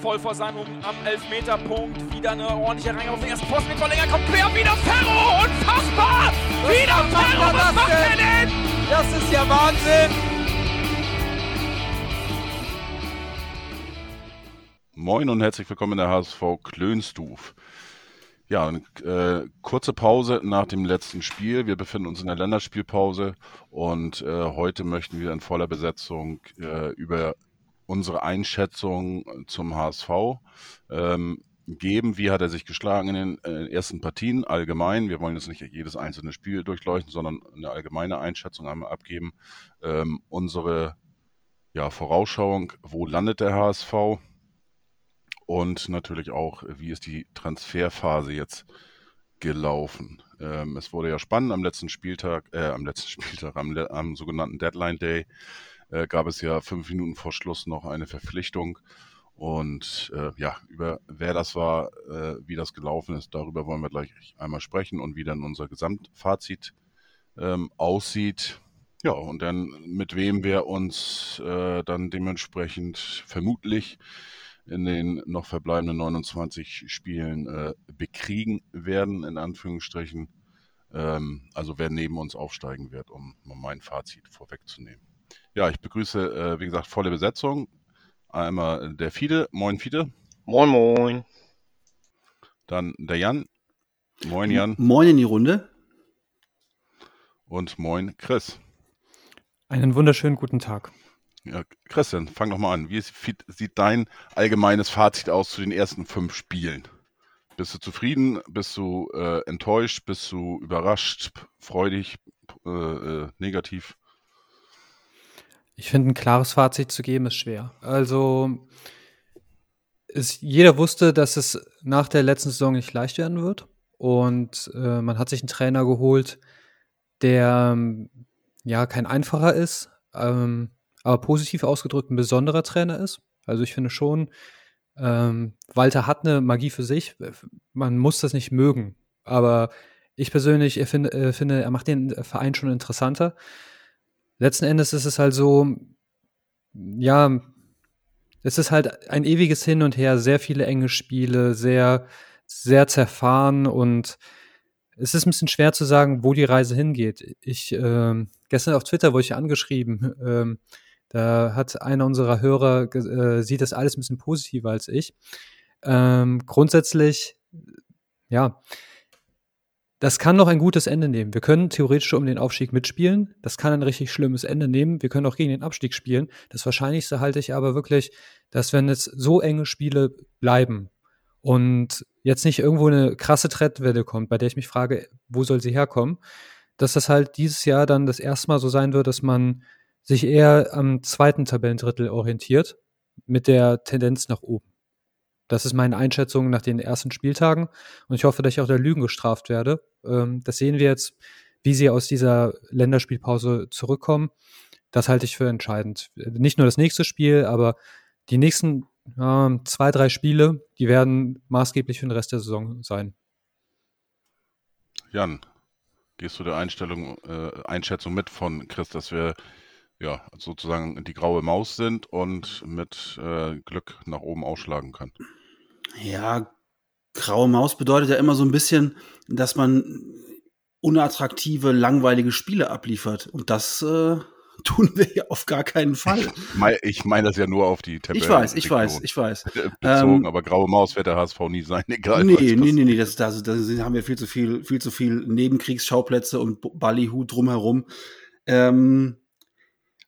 voll vor seinem am Elfmeterpunkt. Wieder eine ordentliche Reihe auf den ersten Posten mit Verlänger. Kommt quer, wieder Ferro! Unfassbar! Was wieder Ferro! Was macht er denn? Das ist ja Wahnsinn! Moin und herzlich willkommen in der HSV Klönstuf. Ja, eine äh, kurze Pause nach dem letzten Spiel. Wir befinden uns in der Länderspielpause und äh, heute möchten wir in voller Besetzung äh, über unsere Einschätzung zum HSV ähm, geben. Wie hat er sich geschlagen in den äh, ersten Partien allgemein? Wir wollen jetzt nicht jedes einzelne Spiel durchleuchten, sondern eine allgemeine Einschätzung einmal abgeben. Ähm, unsere ja, Vorausschauung, wo landet der HSV? Und natürlich auch, wie ist die Transferphase jetzt gelaufen? Ähm, es wurde ja spannend am letzten Spieltag, äh, am letzten Spieltag, am, am sogenannten Deadline Day äh, gab es ja fünf Minuten vor Schluss noch eine Verpflichtung. Und äh, ja, über wer das war, äh, wie das gelaufen ist, darüber wollen wir gleich einmal sprechen und wie dann unser Gesamtfazit ähm, aussieht. Ja, und dann mit wem wir uns äh, dann dementsprechend vermutlich in den noch verbleibenden 29 Spielen äh, bekriegen werden, in Anführungsstrichen. Ähm, also wer neben uns aufsteigen wird, um, mein Fazit vorwegzunehmen. Ja, ich begrüße, äh, wie gesagt, volle Besetzung. Einmal der Fide. Moin, Fide. Moin, moin. Dann der Jan. Moin, Jan. Moin in die Runde. Und moin, Chris. Einen wunderschönen guten Tag. Ja, Christian, fang doch mal an. Wie sieht dein allgemeines Fazit aus zu den ersten fünf Spielen? Bist du zufrieden? Bist du äh, enttäuscht? Bist du überrascht? Freudig? Äh, äh, negativ? Ich finde, ein klares Fazit zu geben ist schwer. Also, ist, jeder wusste, dass es nach der letzten Saison nicht leicht werden wird. Und äh, man hat sich einen Trainer geholt, der ja kein einfacher ist, ähm, aber positiv ausgedrückt ein besonderer Trainer ist. Also ich finde schon, ähm, Walter hat eine Magie für sich. Man muss das nicht mögen. Aber ich persönlich finde, äh, finde, er macht den Verein schon interessanter letzten Endes ist es halt so, ja, es ist halt ein ewiges Hin und Her, sehr viele enge Spiele, sehr, sehr zerfahren und es ist ein bisschen schwer zu sagen, wo die Reise hingeht. Ich, äh, gestern auf Twitter wurde ich angeschrieben, äh, da hat einer unserer Hörer, äh, sieht das alles ein bisschen positiver als ich. Ähm, grundsätzlich, ja, das kann noch ein gutes Ende nehmen. Wir können theoretisch um den Aufstieg mitspielen. Das kann ein richtig schlimmes Ende nehmen. Wir können auch gegen den Abstieg spielen. Das Wahrscheinlichste halte ich aber wirklich, dass wenn es so enge Spiele bleiben und jetzt nicht irgendwo eine krasse Trettwelle kommt, bei der ich mich frage, wo soll sie herkommen, dass das halt dieses Jahr dann das erste Mal so sein wird, dass man sich eher am zweiten Tabellendrittel orientiert mit der Tendenz nach oben. Das ist meine Einschätzung nach den ersten Spieltagen. Und ich hoffe, dass ich auch der Lügen gestraft werde. Ähm, das sehen wir jetzt, wie sie aus dieser Länderspielpause zurückkommen. Das halte ich für entscheidend. Nicht nur das nächste Spiel, aber die nächsten äh, zwei, drei Spiele, die werden maßgeblich für den Rest der Saison sein. Jan, gehst du der Einstellung, äh, Einschätzung mit von Chris, dass wir ja sozusagen die graue Maus sind und mit äh, Glück nach oben ausschlagen können? Ja, graue Maus bedeutet ja immer so ein bisschen, dass man unattraktive, langweilige Spiele abliefert. Und das äh, tun wir ja auf gar keinen Fall. Ich meine das ja nur auf die Tabelle. Ich weiß, ich weiß, ich weiß. Bezogen, ähm, aber graue Maus wird der HSV nie sein, egal. Nee, nee, nee, nee, das, das, das haben wir viel zu viel, viel zu viel Nebenkriegsschauplätze und Ballyhu drumherum. Ähm,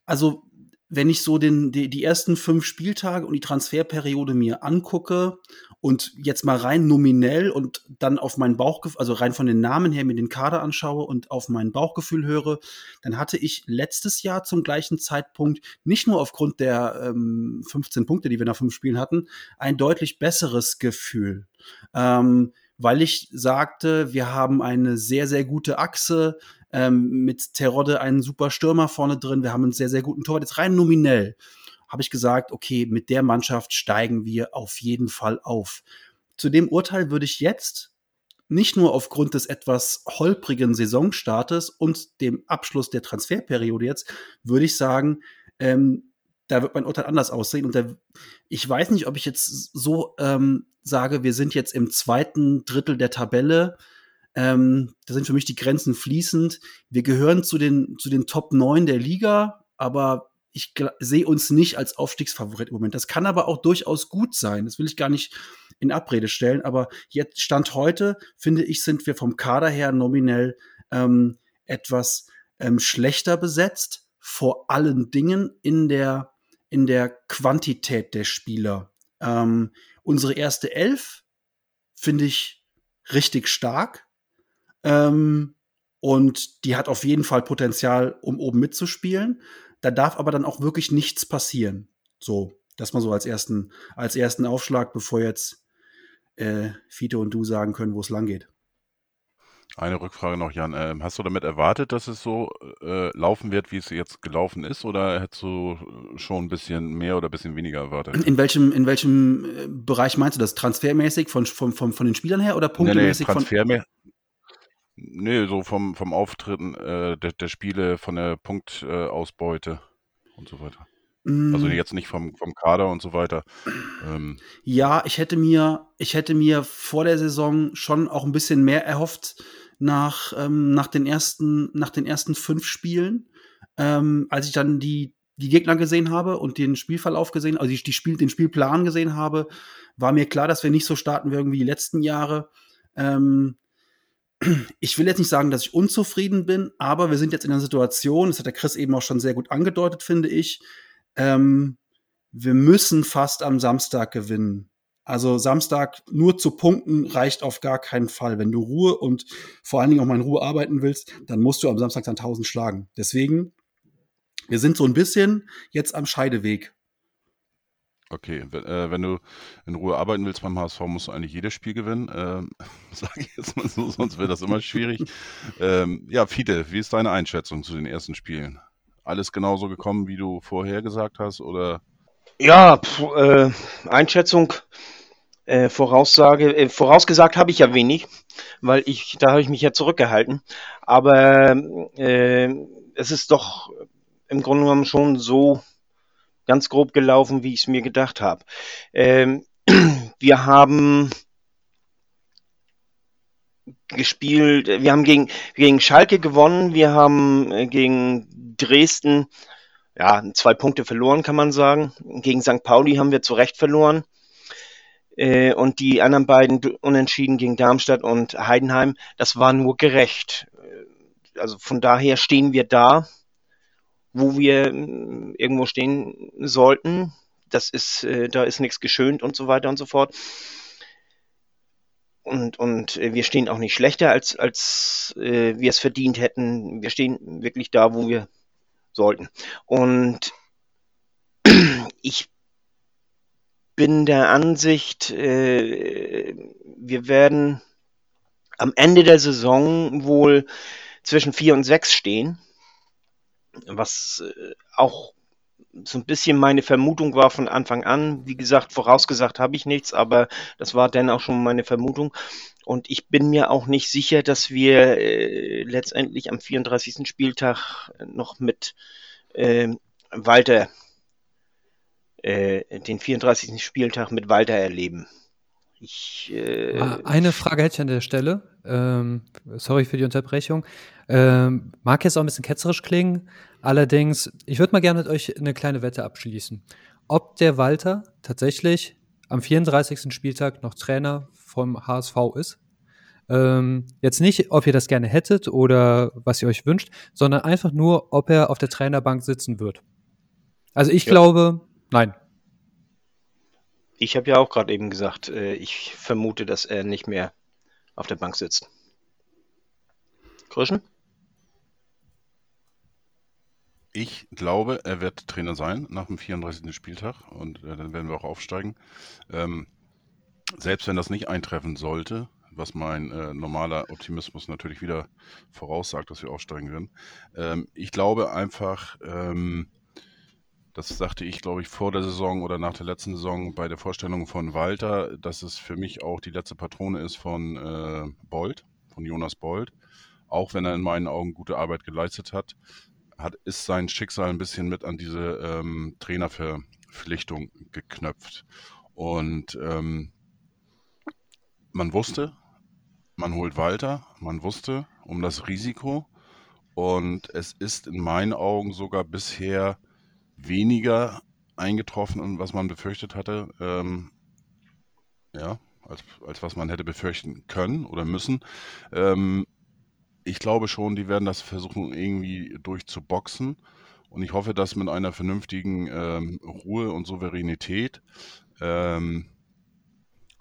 also wenn ich so den, die, die ersten fünf Spieltage und die Transferperiode mir angucke und jetzt mal rein nominell und dann auf mein Bauchgefühl, also rein von den Namen her mir den Kader anschaue und auf mein Bauchgefühl höre, dann hatte ich letztes Jahr zum gleichen Zeitpunkt nicht nur aufgrund der ähm, 15 Punkte, die wir nach fünf Spielen hatten, ein deutlich besseres Gefühl. Ähm, weil ich sagte, wir haben eine sehr, sehr gute Achse, ähm, mit Terodde einen super Stürmer vorne drin. Wir haben einen sehr, sehr guten Tor. Jetzt rein nominell habe ich gesagt, okay, mit der Mannschaft steigen wir auf jeden Fall auf. Zu dem Urteil würde ich jetzt nicht nur aufgrund des etwas holprigen Saisonstartes und dem Abschluss der Transferperiode jetzt, würde ich sagen, ähm, da wird mein Urteil anders aussehen. Und da, ich weiß nicht, ob ich jetzt so ähm, sage, wir sind jetzt im zweiten Drittel der Tabelle. Ähm, da sind für mich die Grenzen fließend. Wir gehören zu den, zu den Top 9 der Liga, aber ich sehe uns nicht als Aufstiegsfavorit im Moment. Das kann aber auch durchaus gut sein. Das will ich gar nicht in Abrede stellen. Aber jetzt Stand heute, finde ich, sind wir vom Kader her nominell ähm, etwas ähm, schlechter besetzt. Vor allen Dingen in der, in der Quantität der Spieler. Ähm, unsere erste Elf finde ich richtig stark. Ähm, und die hat auf jeden Fall Potenzial, um oben mitzuspielen. Da darf aber dann auch wirklich nichts passieren. So, das mal so als ersten, als ersten Aufschlag, bevor jetzt äh, Fito und du sagen können, wo es lang geht. Eine Rückfrage noch, Jan. Ähm, hast du damit erwartet, dass es so äh, laufen wird, wie es jetzt gelaufen ist, oder hättest du schon ein bisschen mehr oder ein bisschen weniger erwartet? In welchem, in welchem äh, Bereich meinst du das? Transfermäßig von, von, von, von den Spielern her oder punktemäßig? Nee, nee, Transfermäßig. Nee, so vom, vom Auftreten äh, der, der Spiele, von der Punktausbeute äh, und so weiter. Mm. Also jetzt nicht vom, vom Kader und so weiter. Ähm. Ja, ich hätte mir, ich hätte mir vor der Saison schon auch ein bisschen mehr erhofft nach, ähm, nach, den, ersten, nach den ersten fünf Spielen. Ähm, als ich dann die, die Gegner gesehen habe und den Spielverlauf gesehen, also die, die Spiel, den Spielplan gesehen habe, war mir klar, dass wir nicht so starten werden wie die letzten Jahre. Ähm, ich will jetzt nicht sagen, dass ich unzufrieden bin, aber wir sind jetzt in einer Situation, das hat der Chris eben auch schon sehr gut angedeutet, finde ich. Ähm, wir müssen fast am Samstag gewinnen. Also Samstag nur zu punkten reicht auf gar keinen Fall. Wenn du Ruhe und vor allen Dingen auch mal in Ruhe arbeiten willst, dann musst du am Samstag dann 1000 schlagen. Deswegen, wir sind so ein bisschen jetzt am Scheideweg. Okay, wenn, äh, wenn du in Ruhe arbeiten willst beim HSV, musst du eigentlich jedes Spiel gewinnen. Ähm, Sage ich jetzt mal so, sonst wird das immer schwierig. ähm, ja, Fiete, wie ist deine Einschätzung zu den ersten Spielen? Alles genauso gekommen, wie du vorher gesagt hast, oder? Ja, pf, äh, Einschätzung, äh, Voraussage, äh, vorausgesagt habe ich ja wenig, weil ich, da habe ich mich ja zurückgehalten. Aber äh, es ist doch im Grunde genommen schon so ganz grob gelaufen, wie ich es mir gedacht habe. Ähm, wir haben gespielt, wir haben gegen, gegen Schalke gewonnen, wir haben äh, gegen Dresden ja, zwei Punkte verloren, kann man sagen. Gegen St. Pauli haben wir zu Recht verloren. Äh, und die anderen beiden Unentschieden gegen Darmstadt und Heidenheim, das war nur gerecht. Äh, also von daher stehen wir da wo wir irgendwo stehen sollten. Das ist, da ist nichts geschönt und so weiter und so fort. Und, und äh, wir stehen auch nicht schlechter, als, als äh, wir es verdient hätten. Wir stehen wirklich da, wo wir sollten. Und ich bin der Ansicht, äh, wir werden am Ende der Saison wohl zwischen vier und sechs stehen was äh, auch so ein bisschen meine Vermutung war von Anfang an. Wie gesagt, vorausgesagt habe ich nichts, aber das war dann auch schon meine Vermutung. Und ich bin mir auch nicht sicher, dass wir äh, letztendlich am 34. Spieltag noch mit äh, Walter äh, den 34. Spieltag mit Walter erleben. Ich, äh, ah, Eine Frage hätte ich an der Stelle. Ähm, sorry für die Unterbrechung. Ähm, mag jetzt auch ein bisschen ketzerisch klingen. Allerdings, ich würde mal gerne mit euch eine kleine Wette abschließen. Ob der Walter tatsächlich am 34. Spieltag noch Trainer vom HSV ist. Ähm, jetzt nicht, ob ihr das gerne hättet oder was ihr euch wünscht, sondern einfach nur, ob er auf der Trainerbank sitzen wird. Also ich ja. glaube, nein. Ich habe ja auch gerade eben gesagt, äh, ich vermute, dass er nicht mehr auf der Bank sitzt. Krischen? Ich glaube, er wird Trainer sein nach dem 34. Spieltag und äh, dann werden wir auch aufsteigen. Ähm, selbst wenn das nicht eintreffen sollte, was mein äh, normaler Optimismus natürlich wieder voraussagt, dass wir aufsteigen werden. Ähm, ich glaube einfach, ähm, das sagte ich, glaube ich, vor der Saison oder nach der letzten Saison bei der Vorstellung von Walter, dass es für mich auch die letzte Patrone ist von äh, Bold, von Jonas Bold. Auch wenn er in meinen Augen gute Arbeit geleistet hat, hat, ist sein Schicksal ein bisschen mit an diese ähm, Trainerverpflichtung geknöpft. Und ähm, man wusste, man holt Walter, man wusste um das Risiko und es ist in meinen Augen sogar bisher weniger eingetroffen, was man befürchtet hatte, ähm, ja, als, als was man hätte befürchten können oder müssen. Ähm, ich glaube schon, die werden das versuchen, irgendwie durchzuboxen. Und ich hoffe, dass mit einer vernünftigen ähm, Ruhe und Souveränität, ähm,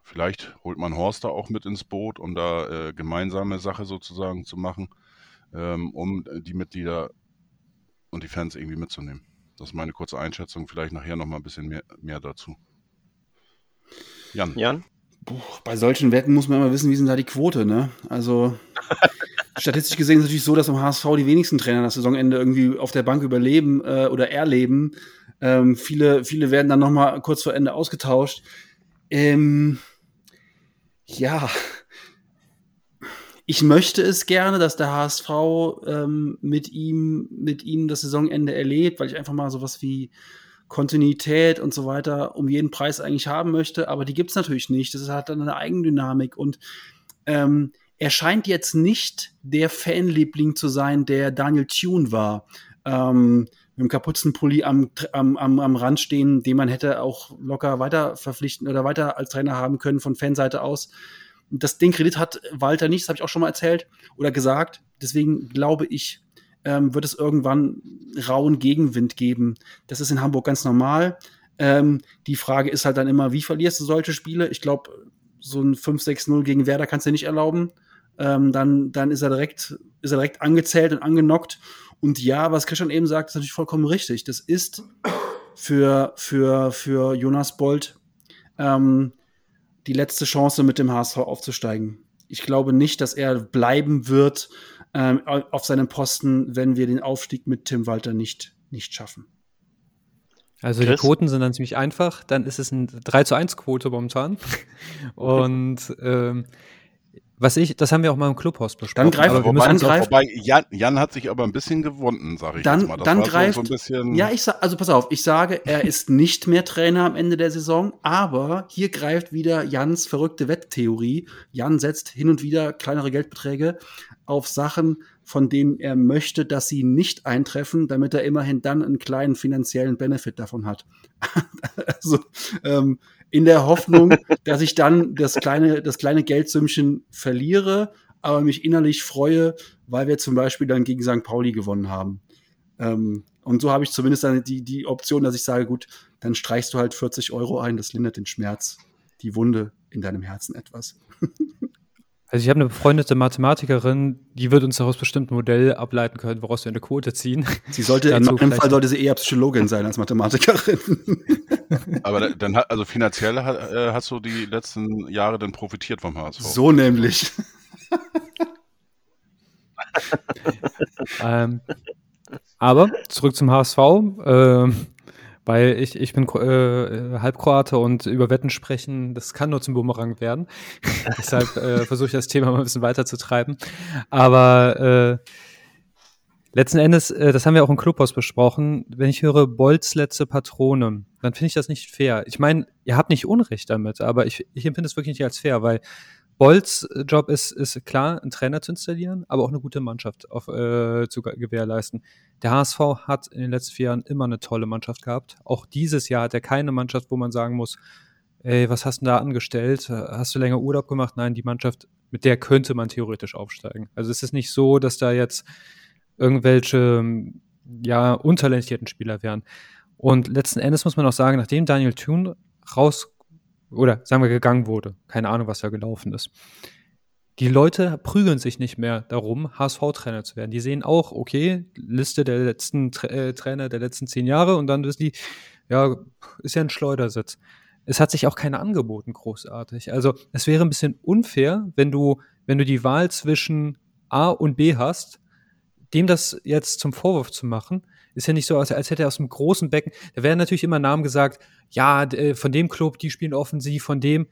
vielleicht holt man Horst da auch mit ins Boot, um da äh, gemeinsame Sache sozusagen zu machen, ähm, um die Mitglieder und die Fans irgendwie mitzunehmen. Das ist meine kurze Einschätzung. Vielleicht nachher noch mal ein bisschen mehr, mehr dazu. Jan. Jan? Puh, bei solchen Wetten muss man immer wissen, wie sind da die Quote, ne? Also statistisch gesehen ist es natürlich so, dass am HSV die wenigsten Trainer das Saisonende irgendwie auf der Bank überleben äh, oder erleben. Ähm, viele, viele werden dann noch mal kurz vor Ende ausgetauscht. Ähm, ja, ich möchte es gerne, dass der HSV ähm, mit ihm, mit ihm das Saisonende erlebt, weil ich einfach mal sowas wie Kontinuität und so weiter um jeden Preis eigentlich haben möchte, aber die gibt es natürlich nicht. Das hat dann eine Eigendynamik und ähm, er scheint jetzt nicht der Fanliebling zu sein, der Daniel Thune war. Ähm, mit dem Kapuzenpulli am, am, am, am Rand stehen, den man hätte auch locker weiter verpflichten oder weiter als Trainer haben können von Fanseite aus. Das, den Kredit hat Walter nicht, das habe ich auch schon mal erzählt oder gesagt. Deswegen glaube ich, ähm, wird es irgendwann rauen Gegenwind geben. Das ist in Hamburg ganz normal. Ähm, die Frage ist halt dann immer, wie verlierst du solche Spiele? Ich glaube, so ein 5-6-0 gegen Werder kannst du dir nicht erlauben. Ähm, dann, dann ist er direkt, ist er direkt angezählt und angenockt. Und ja, was Christian eben sagt, ist natürlich vollkommen richtig. Das ist für, für, für Jonas Bolt ähm, die letzte Chance, mit dem HSV aufzusteigen. Ich glaube nicht, dass er bleiben wird ähm, auf seinem Posten, wenn wir den Aufstieg mit Tim Walter nicht, nicht schaffen. Also Chris? die Quoten sind dann ziemlich einfach. Dann ist es eine 3 zu 1 Quote momentan. Und ähm, was ich, das haben wir auch mal im Clubhaus besprochen. Dann greift, aber wobei, dann greift, wobei Jan, Jan, hat sich aber ein bisschen gewunden, sage ich dann, jetzt mal. Das dann greift, so, so ja, ich sag, also pass auf, ich sage, er ist nicht mehr Trainer am Ende der Saison, aber hier greift wieder Jans verrückte Wetttheorie. Jan setzt hin und wieder kleinere Geldbeträge auf Sachen, von denen er möchte, dass sie nicht eintreffen, damit er immerhin dann einen kleinen finanziellen Benefit davon hat. also ähm, in der Hoffnung, dass ich dann das kleine, das kleine Geldsümmchen verliere, aber mich innerlich freue, weil wir zum Beispiel dann gegen St. Pauli gewonnen haben. Ähm, und so habe ich zumindest dann die, die Option, dass ich sage, gut, dann streichst du halt 40 Euro ein, das lindert den Schmerz, die Wunde in deinem Herzen etwas. Also ich habe eine befreundete Mathematikerin, die wird uns daraus bestimmt ein Modell ableiten können, woraus wir eine Quote ziehen. Sie sollte in meinem Fall sollte sie eher Psychologin sein als Mathematikerin. Aber dann hat also finanziell äh, hast du die letzten Jahre dann profitiert vom HSV. So nämlich. ähm, aber zurück zum HSV. Ähm, weil ich, ich bin äh, Halbkroate und über Wetten sprechen, das kann nur zum Bumerang werden. Deshalb äh, versuche ich das Thema mal ein bisschen weiter zu treiben. Aber äh, letzten Endes, äh, das haben wir auch im Clubhaus besprochen, wenn ich höre Bolz letzte Patrone, dann finde ich das nicht fair. Ich meine, ihr habt nicht Unrecht damit, aber ich, ich empfinde es wirklich nicht als fair, weil Bolls Job ist, ist klar, einen Trainer zu installieren, aber auch eine gute Mannschaft auf, äh, zu gewährleisten. Der HSV hat in den letzten vier Jahren immer eine tolle Mannschaft gehabt. Auch dieses Jahr hat er keine Mannschaft, wo man sagen muss, ey, was hast du da angestellt? Hast du länger Urlaub gemacht? Nein, die Mannschaft, mit der könnte man theoretisch aufsteigen. Also es ist nicht so, dass da jetzt irgendwelche, ja, untalentierten Spieler wären. Und letzten Endes muss man auch sagen, nachdem Daniel Thune raus oder sagen wir gegangen wurde. Keine Ahnung, was da gelaufen ist. Die Leute prügeln sich nicht mehr darum, HSV-Trainer zu werden. Die sehen auch, okay, Liste der letzten Tra äh, Trainer der letzten zehn Jahre und dann ist die, ja, ist ja ein Schleudersitz. Es hat sich auch keiner angeboten, großartig. Also es wäre ein bisschen unfair, wenn du, wenn du die Wahl zwischen A und B hast, dem das jetzt zum Vorwurf zu machen, ist ja nicht so, als, als hätte er aus einem großen Becken, da werden natürlich immer Namen gesagt, ja, äh, von dem Club, die spielen offensiv, von dem.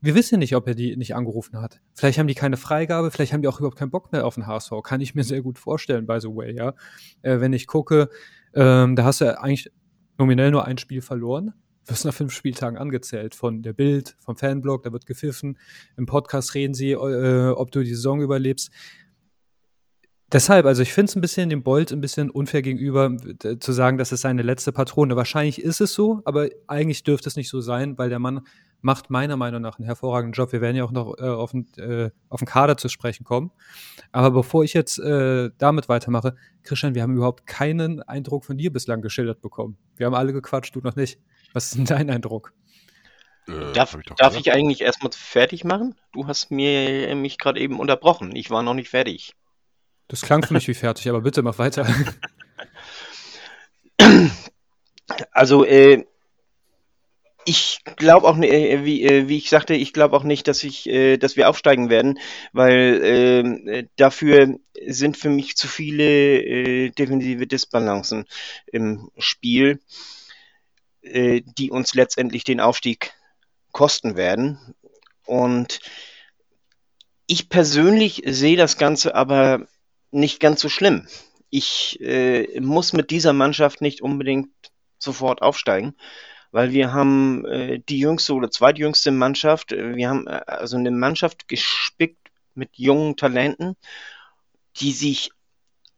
wir wissen nicht, ob er die nicht angerufen hat. Vielleicht haben die keine Freigabe, vielleicht haben die auch überhaupt keinen Bock mehr auf den HSV. Kann ich mir sehr gut vorstellen, by the way, ja. Äh, wenn ich gucke, ähm, da hast du eigentlich nominell nur ein Spiel verloren. Wirst nach fünf Spieltagen angezählt von der Bild, vom Fanblog, da wird gepfiffen. Im Podcast reden sie, äh, ob du die Saison überlebst. Deshalb, also ich finde es ein bisschen dem Bolt ein bisschen unfair gegenüber, zu sagen, das ist seine letzte Patrone. Wahrscheinlich ist es so, aber eigentlich dürfte es nicht so sein, weil der Mann macht meiner Meinung nach einen hervorragenden Job. Wir werden ja auch noch äh, auf, den, äh, auf den Kader zu sprechen kommen. Aber bevor ich jetzt äh, damit weitermache, Christian, wir haben überhaupt keinen Eindruck von dir bislang geschildert bekommen. Wir haben alle gequatscht, du noch nicht. Was ist denn dein Eindruck? Äh, darf ich, darf ich eigentlich erstmal fertig machen? Du hast mir mich gerade eben unterbrochen. Ich war noch nicht fertig. Das klang für mich wie fertig, aber bitte mach weiter. Also, äh, ich glaube auch, äh, wie, äh, wie ich sagte, ich glaube auch nicht, dass ich, äh, dass wir aufsteigen werden, weil ähm, äh, dafür sind für mich zu viele äh, defensive Disbalancen im Spiel, äh, die uns letztendlich den Aufstieg kosten werden. Und ich persönlich sehe das Ganze aber nicht ganz so schlimm. Ich äh, muss mit dieser Mannschaft nicht unbedingt sofort aufsteigen, weil wir haben äh, die jüngste oder zweitjüngste Mannschaft. Äh, wir haben äh, also eine Mannschaft gespickt mit jungen Talenten, die sich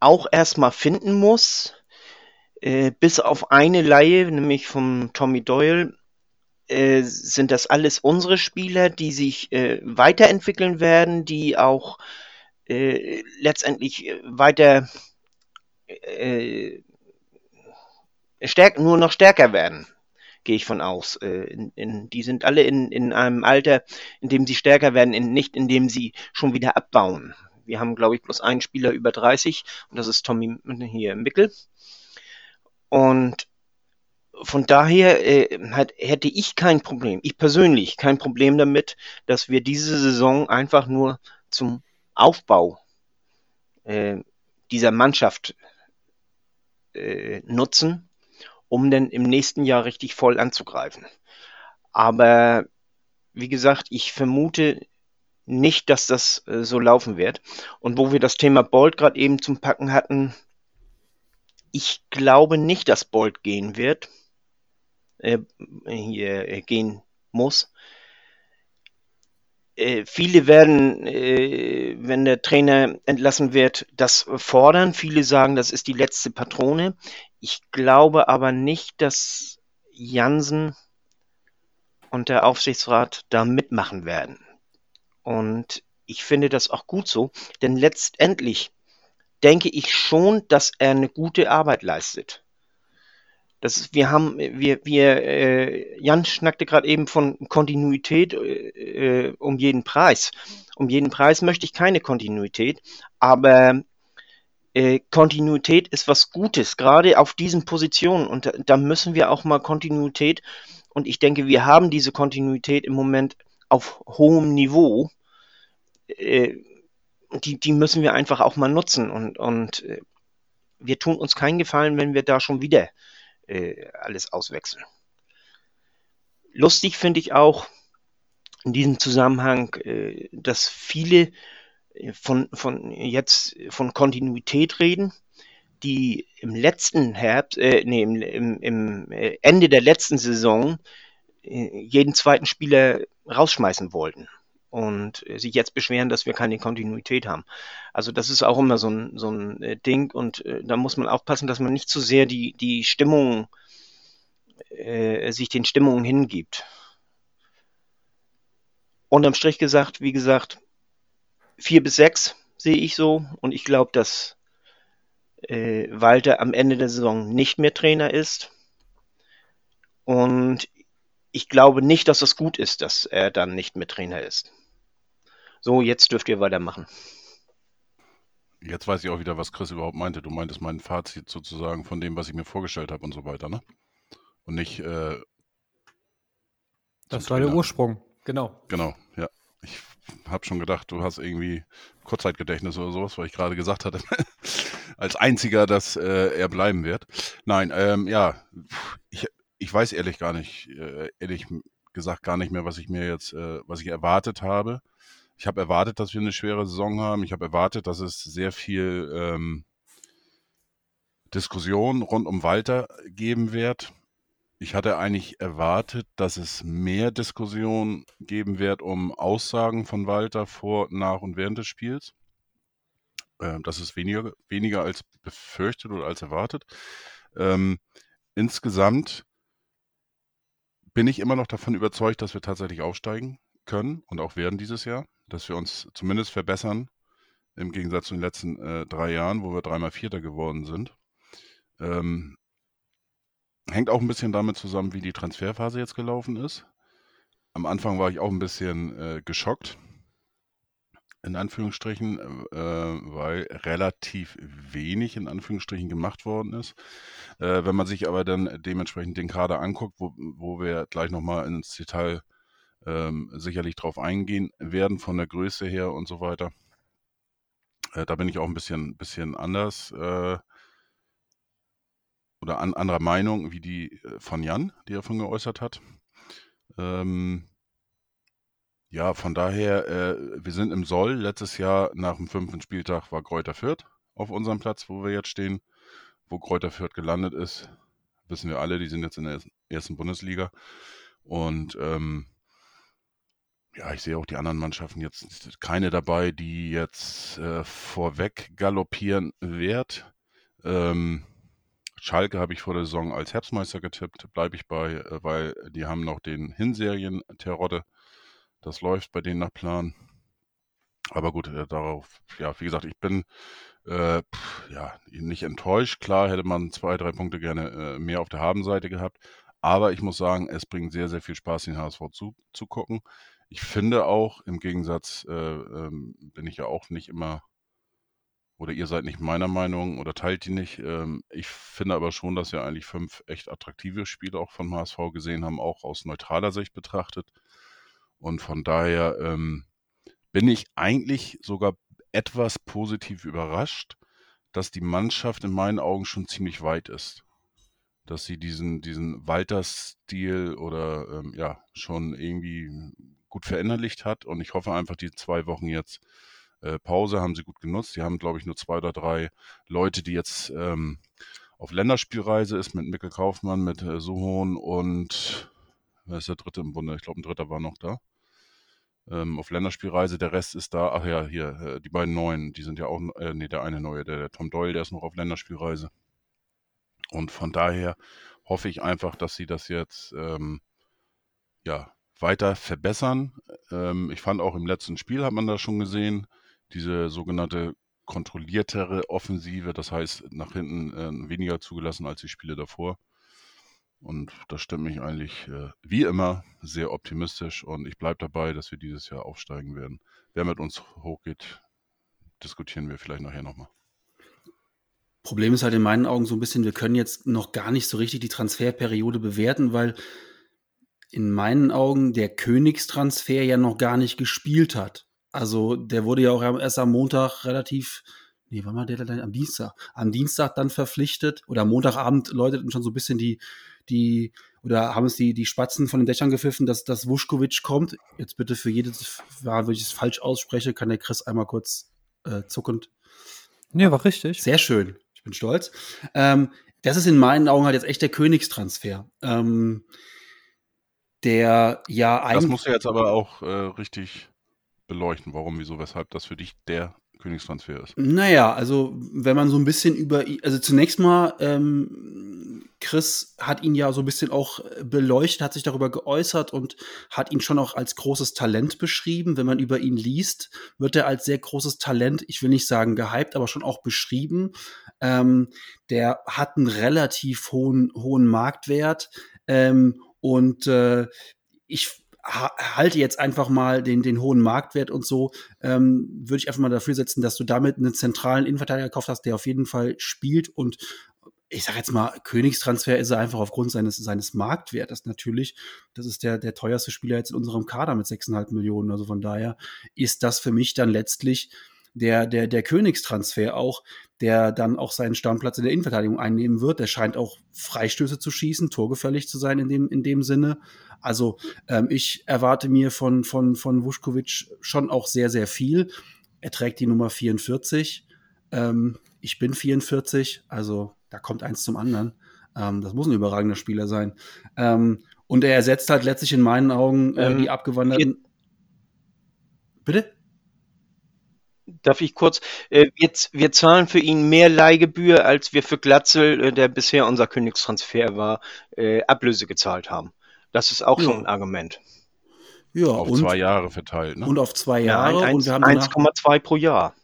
auch erstmal finden muss. Äh, bis auf eine Laie, nämlich vom Tommy Doyle, äh, sind das alles unsere Spieler, die sich weiterentwickeln werden, die auch äh, letztendlich äh, weiter äh, stärk, nur noch stärker werden, gehe ich von aus. Äh, in, in, die sind alle in, in einem Alter, in dem sie stärker werden, in, nicht in dem sie schon wieder abbauen. Wir haben, glaube ich, bloß einen Spieler über 30 und das ist Tommy hier Mickel. Und von daher äh, hat, hätte ich kein Problem, ich persönlich kein Problem damit, dass wir diese Saison einfach nur zum Aufbau äh, dieser Mannschaft äh, nutzen, um dann im nächsten Jahr richtig voll anzugreifen. Aber wie gesagt, ich vermute nicht, dass das äh, so laufen wird. Und wo wir das Thema Bolt gerade eben zum Packen hatten, ich glaube nicht, dass Bolt gehen wird, äh, hier gehen muss, viele werden, äh, wenn der Trainer entlassen wird, das fordern. Viele sagen, das ist die letzte Patrone. Ich glaube aber nicht, dass Jansen und der Aufsichtsrat da mitmachen werden. Und ich finde das auch gut so, denn letztendlich denke ich schon, dass er eine gute Arbeit leistet. Das ist, wir haben, wir, wir, äh, Jan schnackte gerade eben von Kontinuität äh, um jeden Preis. Um jeden Preis möchte ich keine Kontinuität, aber äh, Kontinuität ist was Gutes, gerade auf diesen Positionen. Und da, da müssen wir auch mal Kontinuität, und ich denke, wir haben diese Kontinuität im Moment auf hohem Niveau. Äh, die, die müssen wir einfach auch mal nutzen. Und, und äh, wir tun uns keinen Gefallen, wenn wir da schon wieder äh, alles auswechseln. Lustig finde ich auch in diesem Zusammenhang, äh, dass viele äh, von, von jetzt von Kontinuität reden, die im letzten Herbst, äh, nee, im, im, im äh, Ende der letzten Saison äh, jeden zweiten Spieler rausschmeißen wollten und sich jetzt beschweren, dass wir keine Kontinuität haben. Also das ist auch immer so ein, so ein äh, Ding und äh, da muss man aufpassen, dass man nicht zu sehr die, die Stimmung, äh, sich den Stimmungen hingibt. Unterm Strich gesagt, wie gesagt, vier bis sechs sehe ich so und ich glaube, dass äh, Walter am Ende der Saison nicht mehr Trainer ist. Und ich glaube nicht, dass es gut ist, dass er dann nicht mehr Trainer ist. So, jetzt dürft ihr weitermachen. Jetzt weiß ich auch wieder, was Chris überhaupt meinte. Du meintest mein Fazit sozusagen von dem, was ich mir vorgestellt habe und so weiter, ne? Und nicht. Äh, das war Trainer. der Ursprung, genau. Genau, ja. Ich habe schon gedacht, du hast irgendwie Kurzzeitgedächtnis oder sowas, weil ich gerade gesagt hatte, als einziger, dass äh, er bleiben wird. Nein, ähm, ja, ich, ich weiß ehrlich gar nicht, äh, ehrlich gesagt gar nicht mehr, was ich mir jetzt, äh, was ich erwartet habe. Ich habe erwartet, dass wir eine schwere Saison haben. Ich habe erwartet, dass es sehr viel ähm, Diskussion rund um Walter geben wird. Ich hatte eigentlich erwartet, dass es mehr Diskussion geben wird um Aussagen von Walter vor, nach und während des Spiels. Ähm, das ist weniger, weniger als befürchtet oder als erwartet. Ähm, insgesamt bin ich immer noch davon überzeugt, dass wir tatsächlich aufsteigen können und auch werden dieses Jahr, dass wir uns zumindest verbessern im Gegensatz zu den letzten äh, drei Jahren, wo wir dreimal Vierter geworden sind. Ähm, hängt auch ein bisschen damit zusammen, wie die Transferphase jetzt gelaufen ist. Am Anfang war ich auch ein bisschen äh, geschockt, in Anführungsstrichen, äh, weil relativ wenig in Anführungsstrichen gemacht worden ist. Äh, wenn man sich aber dann dementsprechend den Kader anguckt, wo, wo wir gleich nochmal ins Detail ähm, sicherlich drauf eingehen werden, von der Größe her und so weiter, äh, da bin ich auch ein bisschen, bisschen anders äh, oder an anderer Meinung wie die äh, von Jan, die er von geäußert hat. Ähm, ja, von daher, äh, wir sind im Soll. Letztes Jahr nach dem fünften Spieltag war Kräuter Fürth auf unserem Platz, wo wir jetzt stehen. Wo Kräuter Fürth gelandet ist, wissen wir alle, die sind jetzt in der ersten Bundesliga. Und ähm, ja, ich sehe auch die anderen Mannschaften jetzt keine dabei, die jetzt äh, vorweg galoppieren wird. Ähm, Schalke habe ich vor der Saison als Herbstmeister getippt, bleibe ich bei, äh, weil die haben noch den Hinserien-Terodde. Das läuft bei denen nach Plan. Aber gut, äh, darauf, ja, wie gesagt, ich bin äh, pff, ja nicht enttäuscht. Klar hätte man zwei, drei Punkte gerne äh, mehr auf der Habenseite gehabt. Aber ich muss sagen, es bringt sehr, sehr viel Spaß, den HSV zu, zu gucken. Ich finde auch, im Gegensatz äh, ähm, bin ich ja auch nicht immer oder ihr seid nicht meiner Meinung oder teilt die nicht. Ähm, ich finde aber schon, dass wir eigentlich fünf echt attraktive Spiele auch vom HSV gesehen haben, auch aus neutraler Sicht betrachtet. Und von daher ähm, bin ich eigentlich sogar etwas positiv überrascht, dass die Mannschaft in meinen Augen schon ziemlich weit ist. Dass sie diesen, diesen Walter-Stil oder ähm, ja, schon irgendwie gut verinnerlicht hat. Und ich hoffe einfach, die zwei Wochen jetzt äh, Pause haben sie gut genutzt. Die haben, glaube ich, nur zwei oder drei Leute, die jetzt ähm, auf Länderspielreise ist mit Mikkel Kaufmann, mit äh, Suhon und wer ist der dritte im Bunde? Ich glaube, ein dritter war noch da. Ähm, auf Länderspielreise, der Rest ist da. Ach ja, hier, äh, die beiden neuen, die sind ja auch, äh, nee, der eine neue, der, der Tom Doyle, der ist noch auf Länderspielreise. Und von daher hoffe ich einfach, dass sie das jetzt ähm, ja, weiter verbessern. Ähm, ich fand auch im letzten Spiel hat man das schon gesehen, diese sogenannte kontrolliertere Offensive, das heißt nach hinten äh, weniger zugelassen als die Spiele davor. Und das stimmt mich eigentlich äh, wie immer sehr optimistisch und ich bleibe dabei, dass wir dieses Jahr aufsteigen werden. Wer mit uns hochgeht, diskutieren wir vielleicht nachher nochmal. Problem ist halt in meinen Augen so ein bisschen, wir können jetzt noch gar nicht so richtig die Transferperiode bewerten, weil in meinen Augen der Königstransfer ja noch gar nicht gespielt hat. Also der wurde ja auch erst am Montag relativ, nee, wann war der denn am Dienstag? Am Dienstag dann verpflichtet oder am Montagabend läuteten schon so ein bisschen die, die, oder haben es die, die Spatzen von den Dächern gepfiffen, dass, dass Vuskovic kommt. Jetzt bitte für jedes, wenn ich es falsch ausspreche, kann der Chris einmal kurz äh, zuckend. Nee, war richtig. Sehr schön. Ich bin stolz. Ähm, das ist in meinen Augen halt jetzt echt der Königstransfer. Ähm, der ja eigentlich. Das muss ja jetzt aber auch äh, richtig beleuchten, warum, wieso, weshalb das für dich der Königstransfer ist. Naja, also wenn man so ein bisschen über, also zunächst mal, ähm, Chris hat ihn ja so ein bisschen auch beleuchtet, hat sich darüber geäußert und hat ihn schon auch als großes Talent beschrieben. Wenn man über ihn liest, wird er als sehr großes Talent, ich will nicht sagen gehypt, aber schon auch beschrieben. Ähm, der hat einen relativ hohen, hohen Marktwert ähm, und äh, ich halte jetzt einfach mal den, den hohen Marktwert und so, ähm, würde ich einfach mal dafür setzen, dass du damit einen zentralen Innenverteidiger gekauft hast, der auf jeden Fall spielt und ich sage jetzt mal, Königstransfer ist er einfach aufgrund seines, seines Marktwertes natürlich. Das ist der, der teuerste Spieler jetzt in unserem Kader mit 6,5 Millionen. Also von daher ist das für mich dann letztlich der, der, der Königstransfer auch, der dann auch seinen Stammplatz in der Innenverteidigung einnehmen wird. Der scheint auch Freistöße zu schießen, torgefällig zu sein in dem, in dem Sinne. Also ähm, ich erwarte mir von, von, von Vuskovic schon auch sehr, sehr viel. Er trägt die Nummer 44. Ähm, ich bin 44, also da kommt eins zum anderen. Ähm, das muss ein überragender Spieler sein. Ähm, und er ersetzt halt letztlich in meinen Augen äh, die abgewanderten. Bitte? Darf ich kurz? Äh, wir, wir, zahlen für ihn mehr Leihgebühr, als wir für Glatzel, äh, der bisher unser Königstransfer war, äh, Ablöse gezahlt haben. Das ist auch ja. schon ein Argument. Ja, auf und, zwei Jahre verteilt. Ne? Und auf zwei Jahre. Ja, 1,2 pro Jahr.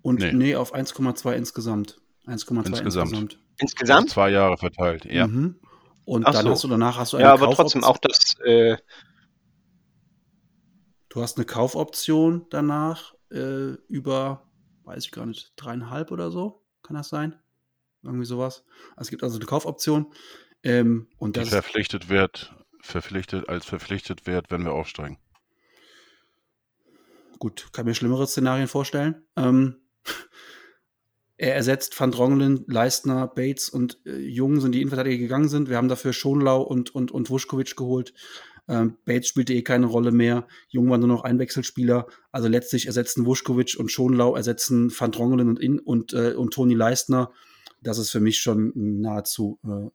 Und nee, nee auf 1,2 insgesamt. 1,2 insgesamt. insgesamt. Insgesamt? Auf zwei Jahre verteilt, ja. Mhm. Und Ach dann so. hast du danach hast du eine Ja, aber trotzdem auch das. Äh, du hast eine Kaufoption danach äh, über, weiß ich gar nicht, dreieinhalb oder so. Kann das sein? Irgendwie sowas. Also es gibt also eine Kaufoption. Ähm, und Die verpflichtet wird, verpflichtet, als verpflichtet wird, wenn wir aufsteigen. Gut, kann mir schlimmere Szenarien vorstellen. Ähm, er ersetzt Van Drongelen, Leistner, Bates und äh, Jung sind die Innenverteidiger gegangen sind. Wir haben dafür Schonlau und, und, und Vuskovic geholt. Ähm, Bates spielte eh keine Rolle mehr. Jung war nur noch ein Wechselspieler. Also letztlich ersetzen Vuskovic und Schonlau ersetzen Van Drongelen und, in, und, äh, und Toni Leistner. Das ist für mich schon nahezu äh,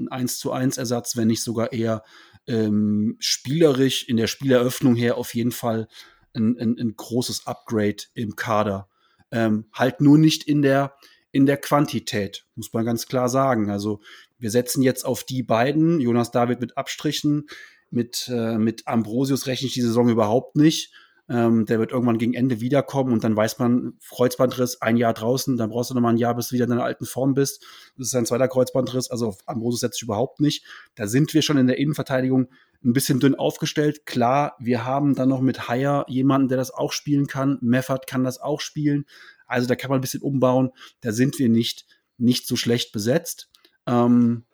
ein 1 zu 1 Ersatz, wenn nicht sogar eher ähm, spielerisch in der Spieleröffnung her auf jeden Fall ein, ein, ein großes Upgrade im Kader. Ähm, halt nur nicht in der, in der Quantität, muss man ganz klar sagen. Also wir setzen jetzt auf die beiden, Jonas David mit Abstrichen, mit, äh, mit Ambrosius rechne ich die Saison überhaupt nicht. Ähm, der wird irgendwann gegen Ende wiederkommen und dann weiß man, Kreuzbandriss, ein Jahr draußen, dann brauchst du nochmal ein Jahr, bis du wieder in deiner alten Form bist. Das ist ein zweiter Kreuzbandriss, also auf Ambrosius setze ich überhaupt nicht. Da sind wir schon in der Innenverteidigung ein bisschen dünn aufgestellt. Klar, wir haben dann noch mit Haier jemanden, der das auch spielen kann. Meffert kann das auch spielen. Also da kann man ein bisschen umbauen. Da sind wir nicht, nicht so schlecht besetzt. Ähm,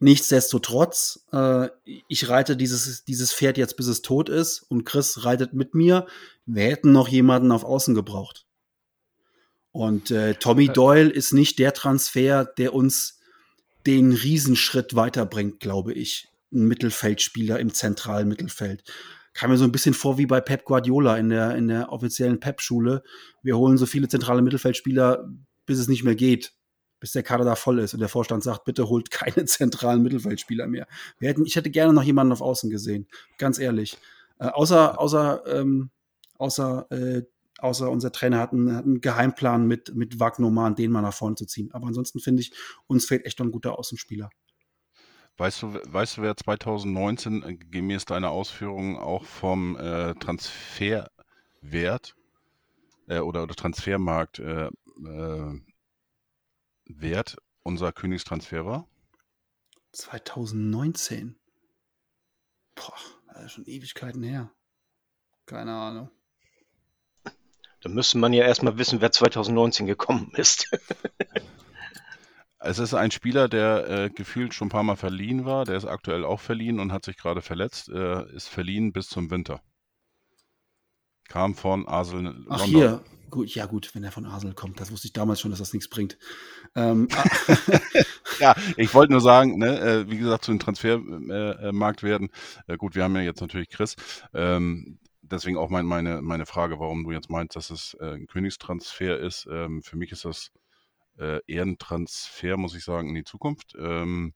nichtsdestotrotz, äh, ich reite dieses, dieses Pferd jetzt, bis es tot ist. Und Chris reitet mit mir. Wir hätten noch jemanden auf Außen gebraucht. Und äh, Tommy. Doyle ist nicht der Transfer, der uns den Riesenschritt weiterbringt, glaube ich ein Mittelfeldspieler im zentralen Mittelfeld. Kam mir so ein bisschen vor wie bei Pep Guardiola in der, in der offiziellen Pep-Schule. Wir holen so viele zentrale Mittelfeldspieler, bis es nicht mehr geht, bis der Kader da voll ist und der Vorstand sagt, bitte holt keine zentralen Mittelfeldspieler mehr. Hätten, ich hätte gerne noch jemanden auf Außen gesehen, ganz ehrlich. Äh, außer, außer, ähm, außer, äh, außer unser Trainer hat einen, hat einen Geheimplan mit, mit Wagnoman, den mal nach vorne zu ziehen. Aber ansonsten finde ich, uns fehlt echt noch ein guter Außenspieler. Weißt du, weißt du, wer 2019 äh, gemäß deiner Ausführungen auch vom äh, Transferwert äh, oder, oder Transfermarkt äh, äh, Wert unser Königstransfer war? 2019. Boah, das ist schon Ewigkeiten her. Keine Ahnung. Da müsste man ja erstmal wissen, wer 2019 gekommen ist. Es ist ein Spieler, der äh, gefühlt schon ein paar Mal verliehen war. Der ist aktuell auch verliehen und hat sich gerade verletzt. Äh, ist verliehen bis zum Winter. Kam von Asel London. Ach hier, gut, ja gut, wenn er von Asel kommt. Das wusste ich damals schon, dass das nichts bringt. Ähm, ah. ja, ich wollte nur sagen, ne, äh, wie gesagt, zu den Transfermarktwerten. Äh, gut, wir haben ja jetzt natürlich Chris. Ähm, deswegen auch mein, meine, meine Frage, warum du jetzt meinst, dass es äh, ein Königstransfer ist. Ähm, für mich ist das eher ein Transfer, muss ich sagen, in die Zukunft. Ähm,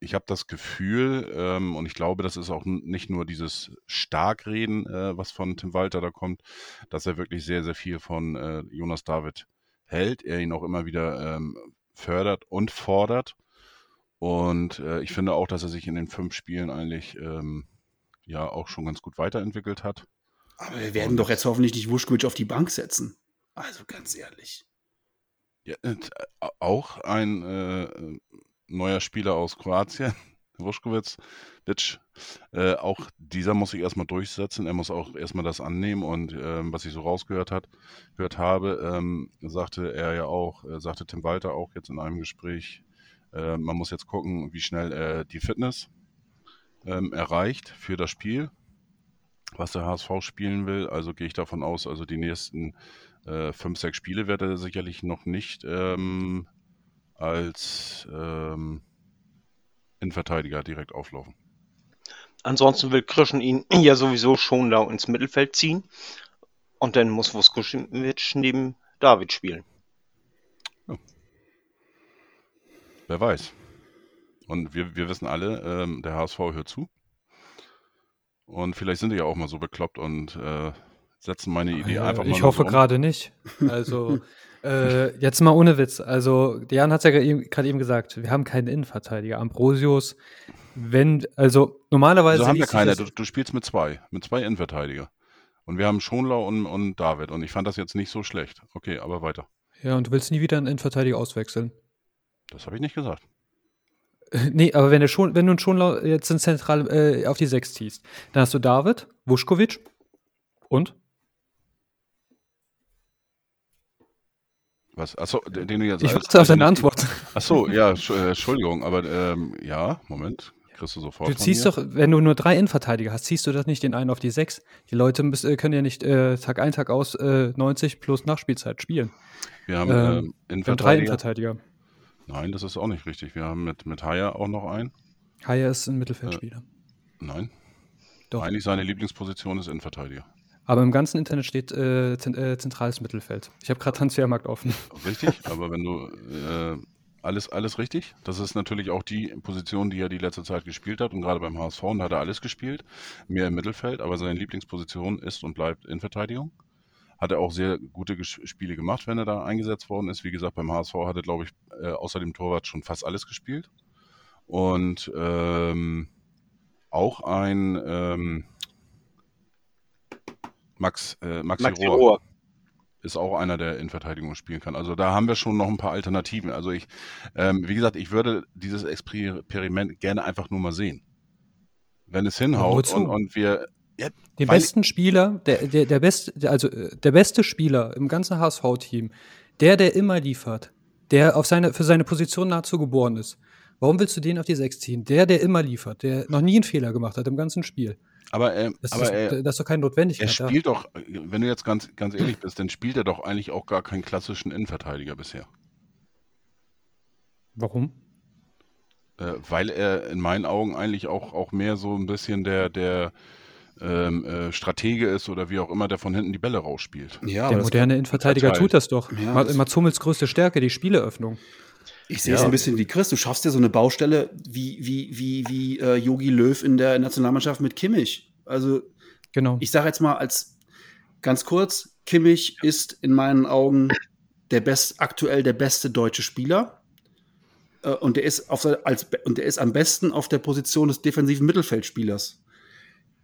ich habe das Gefühl, ähm, und ich glaube, das ist auch nicht nur dieses Starkreden, äh, was von Tim Walter da kommt, dass er wirklich sehr, sehr viel von äh, Jonas David hält, er ihn auch immer wieder ähm, fördert und fordert. Und äh, ich finde auch, dass er sich in den fünf Spielen eigentlich ähm, ja auch schon ganz gut weiterentwickelt hat. Aber wir werden und doch jetzt hoffentlich nicht Wuschkowitsch auf die Bank setzen. Also ganz ehrlich. Ja, äh, auch ein äh, neuer Spieler aus Kroatien, Vuskovic, äh, auch dieser muss sich erstmal durchsetzen. Er muss auch erstmal das annehmen und ähm, was ich so rausgehört hat, gehört habe, ähm, sagte er ja auch, äh, sagte Tim Walter auch jetzt in einem Gespräch, äh, man muss jetzt gucken, wie schnell er die Fitness ähm, erreicht für das Spiel. was der HSV spielen will. Also gehe ich davon aus, also die nächsten äh, fünf, sechs Spiele wird er sicherlich noch nicht ähm, als ähm, Innenverteidiger direkt auflaufen. Ansonsten will Krischen ihn ja sowieso schon lau ins Mittelfeld ziehen. Und dann muss Vuskovic neben David spielen. Wer weiß. Und wir, wir wissen alle, ähm, der HSV hört zu. Und vielleicht sind die ja auch mal so bekloppt und äh, setzen meine Idee Äh, einfach mal ich hoffe so um. gerade nicht. Also, äh, jetzt mal ohne Witz. Also, Jan hat es ja gerade eben gesagt, wir haben keinen Innenverteidiger. Ambrosius, wenn, also normalerweise. Wieso haben wir keine? Du, du spielst mit zwei, mit zwei Innenverteidiger. Und wir haben Schonlau und, und David. Und ich fand das jetzt nicht so schlecht. Okay, aber weiter. Ja, und du willst nie wieder einen Innenverteidiger auswechseln. Das habe ich nicht gesagt. Nee, aber wenn du schon, wenn du einen schon jetzt in zentral äh, auf die 6 ziehst, dann hast du David, Vuskovic und Was? Achso, den du jetzt ich warte auf deine Antwort. Achso, ja, äh, Entschuldigung, aber ähm, ja, Moment. Kriegst du sofort. Du ziehst doch, wenn du nur drei Innenverteidiger hast, ziehst du das nicht den einen auf die 6. Die Leute müssen, äh, können ja nicht äh, Tag ein, Tag aus äh, 90 plus Nachspielzeit spielen. Wir haben ähm, ähm, Wir haben drei Innenverteidiger. Innenverteidiger. Nein, das ist auch nicht richtig. Wir haben mit, mit Haya auch noch einen. Haya ist ein Mittelfeldspieler. Nein. Doch. Eigentlich seine Lieblingsposition ist Innenverteidiger. Aber im ganzen Internet steht äh, äh, zentrales Mittelfeld. Ich habe gerade Transfermarkt offen. Richtig, aber wenn du äh, alles, alles richtig. Das ist natürlich auch die Position, die er die letzte Zeit gespielt hat. Und gerade beim HSV und hat er alles gespielt. Mehr im Mittelfeld, aber seine Lieblingsposition ist und bleibt Innenverteidigung. Hat er auch sehr gute Ges- Spiele gemacht, wenn er da eingesetzt worden ist. Wie gesagt, beim HSV hat er, glaube ich, äh, außer dem Torwart schon fast alles gespielt. Und ähm, auch ein ähm, Max, äh, Maxi, Maxi Rohr Rohr. ist auch einer, der in Verteidigung spielen kann. Also da haben wir schon noch ein paar Alternativen. Also ich, ähm, wie gesagt, ich würde dieses Experiment gerne einfach nur mal sehen. Wenn es hinhaut und, und wir, ja, Den besten Spieler, der, der, der beste, also äh, der beste Spieler im ganzen HSV-Team, der, der immer liefert, der auf seine, für seine Position nahezu geboren ist. Warum willst du den auf die 6 ziehen? Der, der immer liefert, der noch nie einen Fehler gemacht hat im ganzen Spiel. Aber, äh, Das, aber ist, er, das ist doch keine er Notwendigkeit. da. spielt doch, wenn du jetzt ganz, ganz ehrlich bist, dann spielt er doch eigentlich auch gar keinen klassischen Innenverteidiger bisher. Warum? Äh, weil er in meinen Augen eigentlich auch, auch mehr so ein bisschen der, der ähm, äh, Stratege ist oder wie auch immer, der von hinten die Bälle rausspielt. Ja, Der moderne Innenverteidiger tut das doch. Ja, Mats Hummels größte Stärke, die Spieleröffnung. Ich sehe es Ja. ein bisschen wie Chris. Du schaffst dir so eine Baustelle wie, wie, wie, wie äh, Jogi Löw in der Nationalmannschaft mit Kimmich. Also Genau. ich sage jetzt mal als ganz kurz, Kimmich ist in meinen Augen der best, aktuell der beste deutsche Spieler. Äh, und der ist auf als, und der ist am besten auf der Position des defensiven Mittelfeldspielers.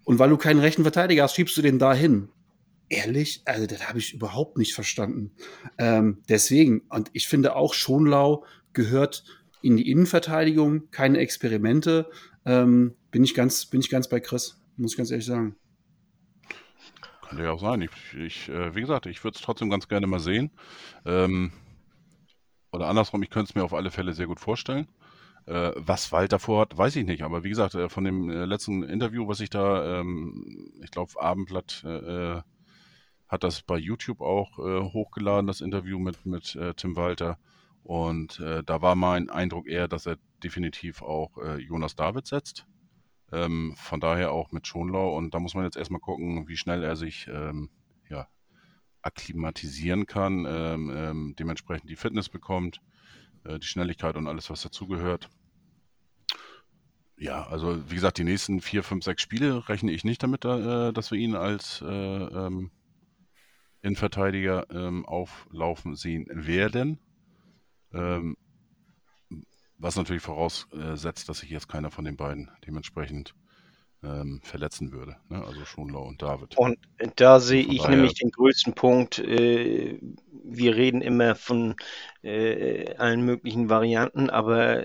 Und weil du keinen rechten Verteidiger hast, schiebst du den dahin. Ehrlich? Also, das habe ich überhaupt nicht verstanden. Ähm, deswegen, und ich finde auch, Schonlau gehört in die Innenverteidigung, keine Experimente. Ähm, bin, ich ganz, bin ich ganz bei Chris, muss ich ganz ehrlich sagen. Könnte ja auch sein. Ich, ich äh, wie gesagt, ich würde es trotzdem ganz gerne mal sehen. Ähm, oder andersrum, ich könnte es mir auf alle Fälle sehr gut vorstellen. Äh, was Walter vorhat, weiß ich nicht. Aber wie gesagt, äh, von dem äh, letzten Interview, was ich da, ähm, ich glaube, Abendblatt hat das bei YouTube auch hochgeladen, das Interview mit, mit Tim Walter. Und äh, da war mein Eindruck eher, dass er definitiv auch äh, Jonas David setzt. Ähm, von daher auch mit Schonlau. Und da muss man jetzt erstmal gucken, wie schnell er sich ähm, ja, akklimatisieren kann, ähm, ähm, dementsprechend die Fitness bekommt, äh, die Schnelligkeit und alles, was dazugehört. Ja, also wie gesagt, die nächsten vier, fünf, sechs Spiele rechne ich nicht damit, äh, dass wir ihn als äh, ähm, Innenverteidiger ähm, auflaufen sehen werden. Ähm, was natürlich voraussetzt, dass sich jetzt keiner von den beiden dementsprechend ähm, verletzen würde. Ne? Also Schonlau und David. Und da sehe ich nämlich den größten Punkt. Äh, wir reden immer von äh, allen möglichen Varianten, aber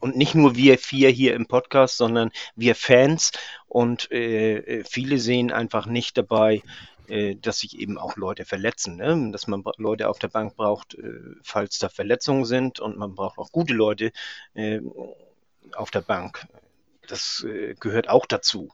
und nicht nur wir vier hier im Podcast, sondern wir Fans und äh, viele sehen einfach nicht dabei, äh, dass sich eben auch Leute verletzen, ne? dass man Leute auf der Bank braucht, äh, falls da Verletzungen sind und man braucht auch gute Leute äh, auf der Bank. Das äh, gehört auch dazu.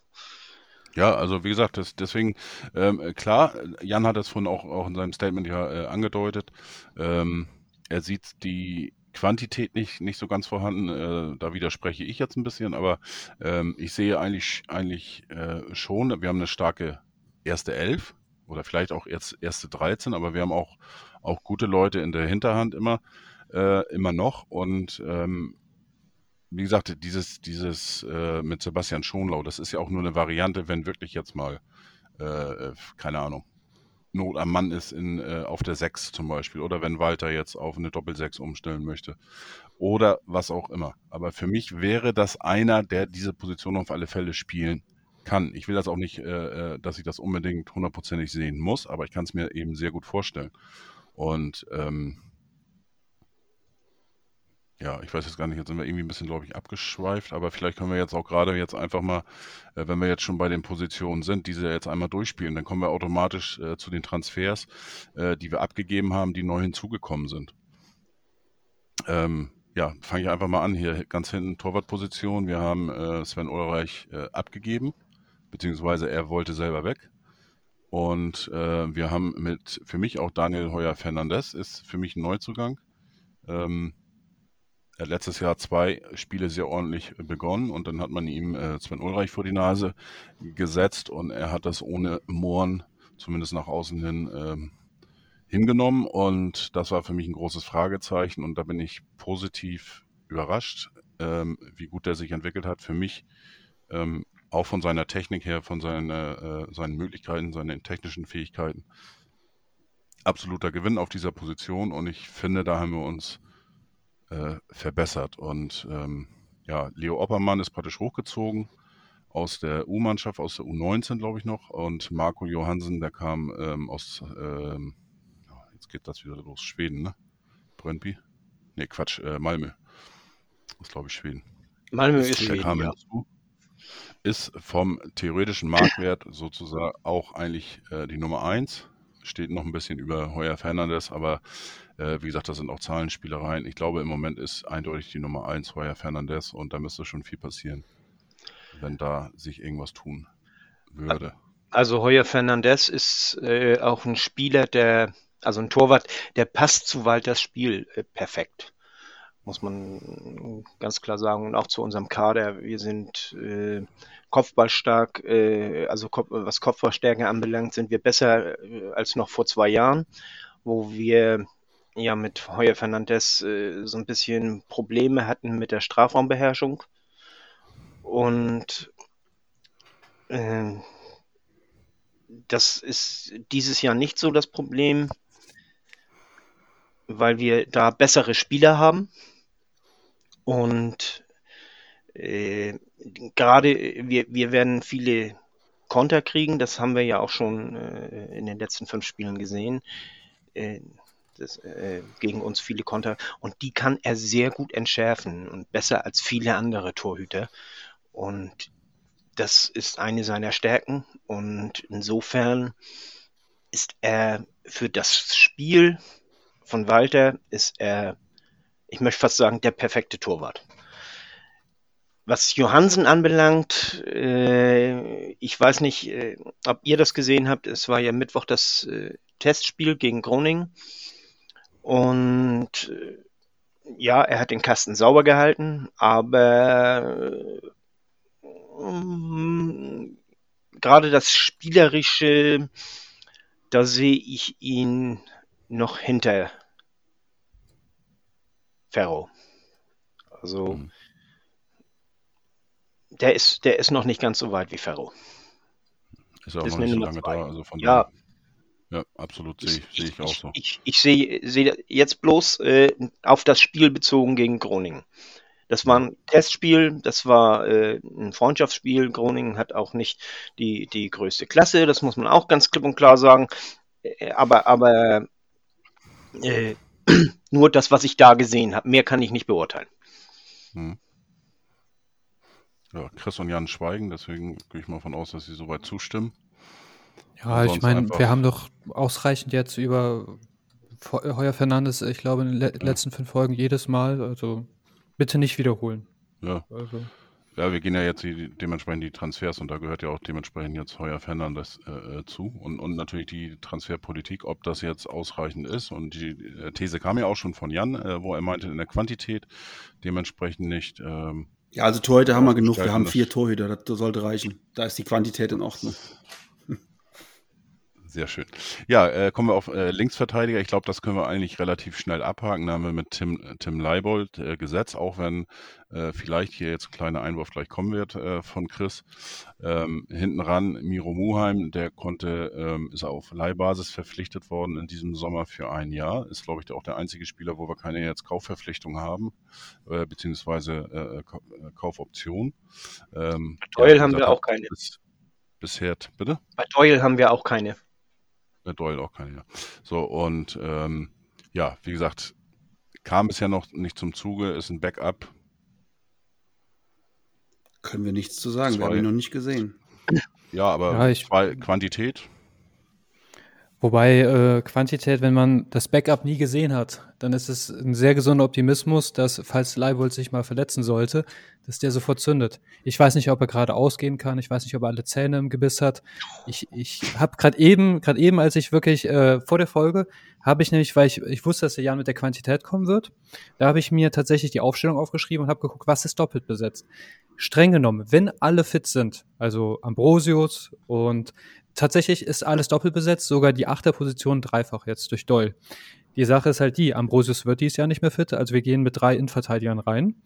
Ja, also wie gesagt, das, deswegen, ähm, klar, Jan hat es vorhin auch, auch in seinem Statement ja äh, angedeutet. Ähm, er sieht die Quantität nicht, nicht so ganz vorhanden. Äh, da widerspreche ich jetzt ein bisschen, aber ähm, ich sehe eigentlich, eigentlich äh, schon, wir haben eine starke erste Elf oder vielleicht auch erst, erste 13, aber wir haben auch, auch gute Leute in der Hinterhand immer, äh, immer noch. Und ähm, wie gesagt, dieses, dieses äh, mit Sebastian Schonlau, das ist ja auch nur eine Variante, wenn wirklich jetzt mal, äh, keine Ahnung, Not am Mann ist in, äh, auf der 6 zum Beispiel oder wenn Walter jetzt auf eine Doppel-6 umstellen möchte oder was auch immer. Aber für mich wäre das einer, der diese Position auf alle Fälle spielen kann. Ich will das auch nicht, äh, äh dass ich das unbedingt hundertprozentig sehen muss, aber ich kann es mir eben sehr gut vorstellen. Und ähm, ja, ich weiß jetzt gar nicht, jetzt sind wir irgendwie ein bisschen, glaube ich, abgeschweift, aber vielleicht können wir jetzt auch gerade jetzt einfach mal, äh, wenn wir jetzt schon bei den Positionen sind, diese jetzt einmal durchspielen, dann kommen wir automatisch äh, zu den Transfers, äh, die wir abgegeben haben, die neu hinzugekommen sind. Ähm, ja, fange ich einfach mal an hier ganz hinten Torwartposition. Wir haben äh, Sven Ulreich äh, abgegeben, beziehungsweise er wollte selber weg. Und äh, wir haben mit, für mich auch Daniel Heuer Fernandez, ist für mich ein Neuzugang. Ähm, er hat letztes Jahr zwei Spiele sehr ordentlich begonnen und dann hat man ihm äh, Sven Ulreich vor die Nase gesetzt und er hat das ohne Mohren, zumindest nach außen hin, ähm, hingenommen und das war für mich ein großes Fragezeichen und da bin ich positiv überrascht, ähm, wie gut er sich entwickelt hat. Für mich ähm, auch von seiner Technik her, von seine, äh, seinen Möglichkeiten, seinen technischen Fähigkeiten. Absoluter Gewinn auf dieser Position und ich finde, da haben wir uns äh, verbessert. Und ähm, ja, Leo Oppermann ist praktisch hochgezogen aus der U-Mannschaft, aus der U19, glaube ich noch. Und Marco Johansen, der kam ähm, aus, ähm, jetzt geht das wieder los, Schweden, ne? Brøndby? Ne, Quatsch, äh, Malmö. Das ist, glaube ich, Schweden. Malmö ist der Schweden, kam ja. hinzu. Ist vom theoretischen Marktwert sozusagen auch eigentlich äh, die Nummer 1 steht noch ein bisschen über Heuer Fernandes, aber äh, wie gesagt, das sind auch Zahlenspielereien. Ich glaube, im Moment ist eindeutig die Nummer 1 Heuer Fernandes und da müsste schon viel passieren, wenn da sich irgendwas tun würde. Also Heuer Fernandes ist äh, auch ein Spieler, der, also ein Torwart, der passt zu Walters Spiel äh, perfekt muss man ganz klar sagen. Und auch zu unserem Kader. Wir sind äh, kopfballstark, äh, also Kopf, was Kopfballstärke anbelangt, sind wir besser äh, als noch vor zwei Jahren, wo wir ja mit Heuer Fernandes äh, so ein bisschen Probleme hatten mit der Strafraumbeherrschung. Und äh, das ist dieses Jahr nicht so das Problem, weil wir da bessere Spieler haben. Und äh, gerade wir, wir werden viele Konter kriegen, das haben wir ja auch schon äh, in den letzten fünf Spielen gesehen. Äh, das, äh, gegen uns viele Konter und die kann er sehr gut entschärfen und besser als viele andere Torhüter. Und das ist eine seiner Stärken und insofern ist er für das Spiel von Walter ist er ich möchte fast sagen, der perfekte Torwart. Was Johansen anbelangt, äh, ich weiß nicht, äh, ob ihr das gesehen habt. Es war ja Mittwoch das äh, Testspiel gegen Groningen. Und äh, ja, er hat den Kasten sauber gehalten, aber ähm, gerade das Spielerische, da sehe ich ihn noch hinter Ferro. Also mhm. der ist, der ist noch nicht ganz so weit wie Ferro. Ist auch noch nicht so lange da, also von ja. Ja, absolut, sehe ich, seh ich, auch so. Ich, ich sehe seh jetzt bloß äh, auf das Spiel bezogen gegen Groningen. Das war ein Testspiel, das war äh, ein Freundschaftsspiel. Groningen hat auch nicht die, die größte Klasse, das muss man auch ganz klipp und klar sagen. Äh, aber aber äh, nur das, was ich da gesehen habe. Mehr kann ich nicht beurteilen. Hm. Ja, Chris und Jan schweigen, deswegen gehe ich mal von aus, dass sie soweit zustimmen. Ja, ich meine, wir haben doch ausreichend jetzt über Heuer Fernandes, ich glaube, in den le ja. letzten fünf Folgen jedes Mal. Also bitte nicht wiederholen. Ja. Also. Ja, wir gehen ja jetzt die, dementsprechend die Transfers und da gehört ja auch dementsprechend jetzt Heuer Fernandes äh, äh, zu und, und natürlich die Transferpolitik, ob das jetzt ausreichend ist. Und die äh, These kam ja auch schon von Jan, äh, wo er meinte, in der Quantität dementsprechend nicht. Ähm, ja, also Torhüter haben wir genug. Wir haben vier Torhüter, das sollte reichen. Da ist die Quantität in Ordnung. Sehr schön. Ja, äh, kommen wir auf äh, Linksverteidiger. Ich glaube, das können wir eigentlich relativ schnell abhaken. Da haben wir mit Tim, Tim Leibold äh, gesetzt, auch wenn äh, vielleicht hier jetzt ein kleiner Einwurf gleich kommen wird äh, von Chris. Ähm, hinten ran Miro Muheim, der konnte, ähm, ist auf Leihbasis verpflichtet worden in diesem Sommer für ein Jahr. Ist, glaube ich, auch der einzige Spieler, wo wir keine jetzt Kaufverpflichtung haben, äh, beziehungsweise äh, Kaufoption. Ähm, ja, haben wir auch keine. Bis, bisher, bitte? Bei Doyle haben wir auch keine. Bei Doyle auch keine, ja. So, und ähm, ja, wie gesagt, kam bisher noch nicht zum Zuge, ist ein Backup. Können wir nichts zu sagen, zwei. wir haben ihn noch nicht gesehen. Ja, aber ja, ich, zwei, Quantität. Wobei äh, Quantität, wenn man das Backup nie gesehen hat, dann ist es ein sehr gesunder Optimismus, dass, falls Leibold sich mal verletzen sollte, dass der sofort zündet. Ich weiß nicht, ob er gerade ausgehen kann. Ich weiß nicht, ob er alle Zähne im Gebiss hat. Ich, ich habe gerade eben, gerade eben, als ich wirklich äh, vor der Folge, habe ich nämlich, weil ich, ich wusste, dass der Jan mit der Quantität kommen wird, da habe ich mir tatsächlich die Aufstellung aufgeschrieben und habe geguckt, was ist doppelt besetzt. Streng genommen, wenn alle fit sind, also Ambrosius und tatsächlich ist alles doppelt besetzt, sogar die Achterposition dreifach jetzt durch Doyle. Die Sache ist halt die, Ambrosius wird dies Jahr nicht mehr fit, also wir gehen mit drei Innenverteidigern rein.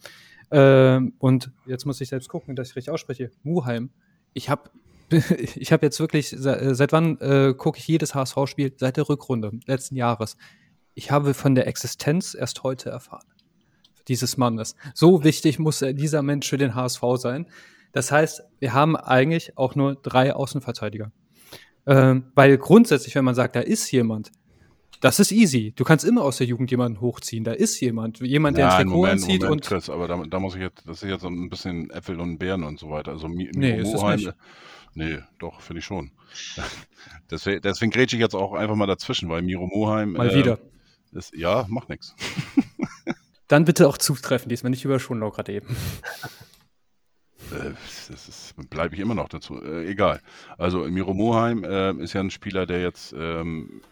Ähm, und jetzt muss ich selbst gucken, dass ich richtig ausspreche. Muheim, ich habe ich habe jetzt wirklich, seit wann äh, gucke ich jedes HSV-Spiel? Seit der Rückrunde letzten Jahres. Ich habe von der Existenz erst heute erfahren. Dieses Mannes. So wichtig muss dieser Mensch für den HSV sein. Das heißt, wir haben eigentlich auch nur drei Außenverteidiger. Ähm, weil grundsätzlich, wenn man sagt, da ist jemand, das ist easy. Du kannst immer aus der Jugend jemanden hochziehen. Da ist jemand. Jemand, der ja, ein Trikot Moment, anzieht Moment, und. Chris, aber da, da, muss ich jetzt, das ist jetzt so ein bisschen Äpfel und Beeren und so weiter. Also Mi nee, ist das nicht. Nee, doch, finde ich schon. deswegen, deswegen grätsche ich jetzt auch einfach mal dazwischen, weil Miro Moheim. Mal äh, wieder. Ist, ja, macht nichts. Dann bitte auch zutreffen, diesmal nicht über Schonlau gerade eben. Äh, das bleibe ich immer noch dazu. Äh, egal. Also Miro Moheim äh, ist ja ein Spieler, der jetzt, ähm,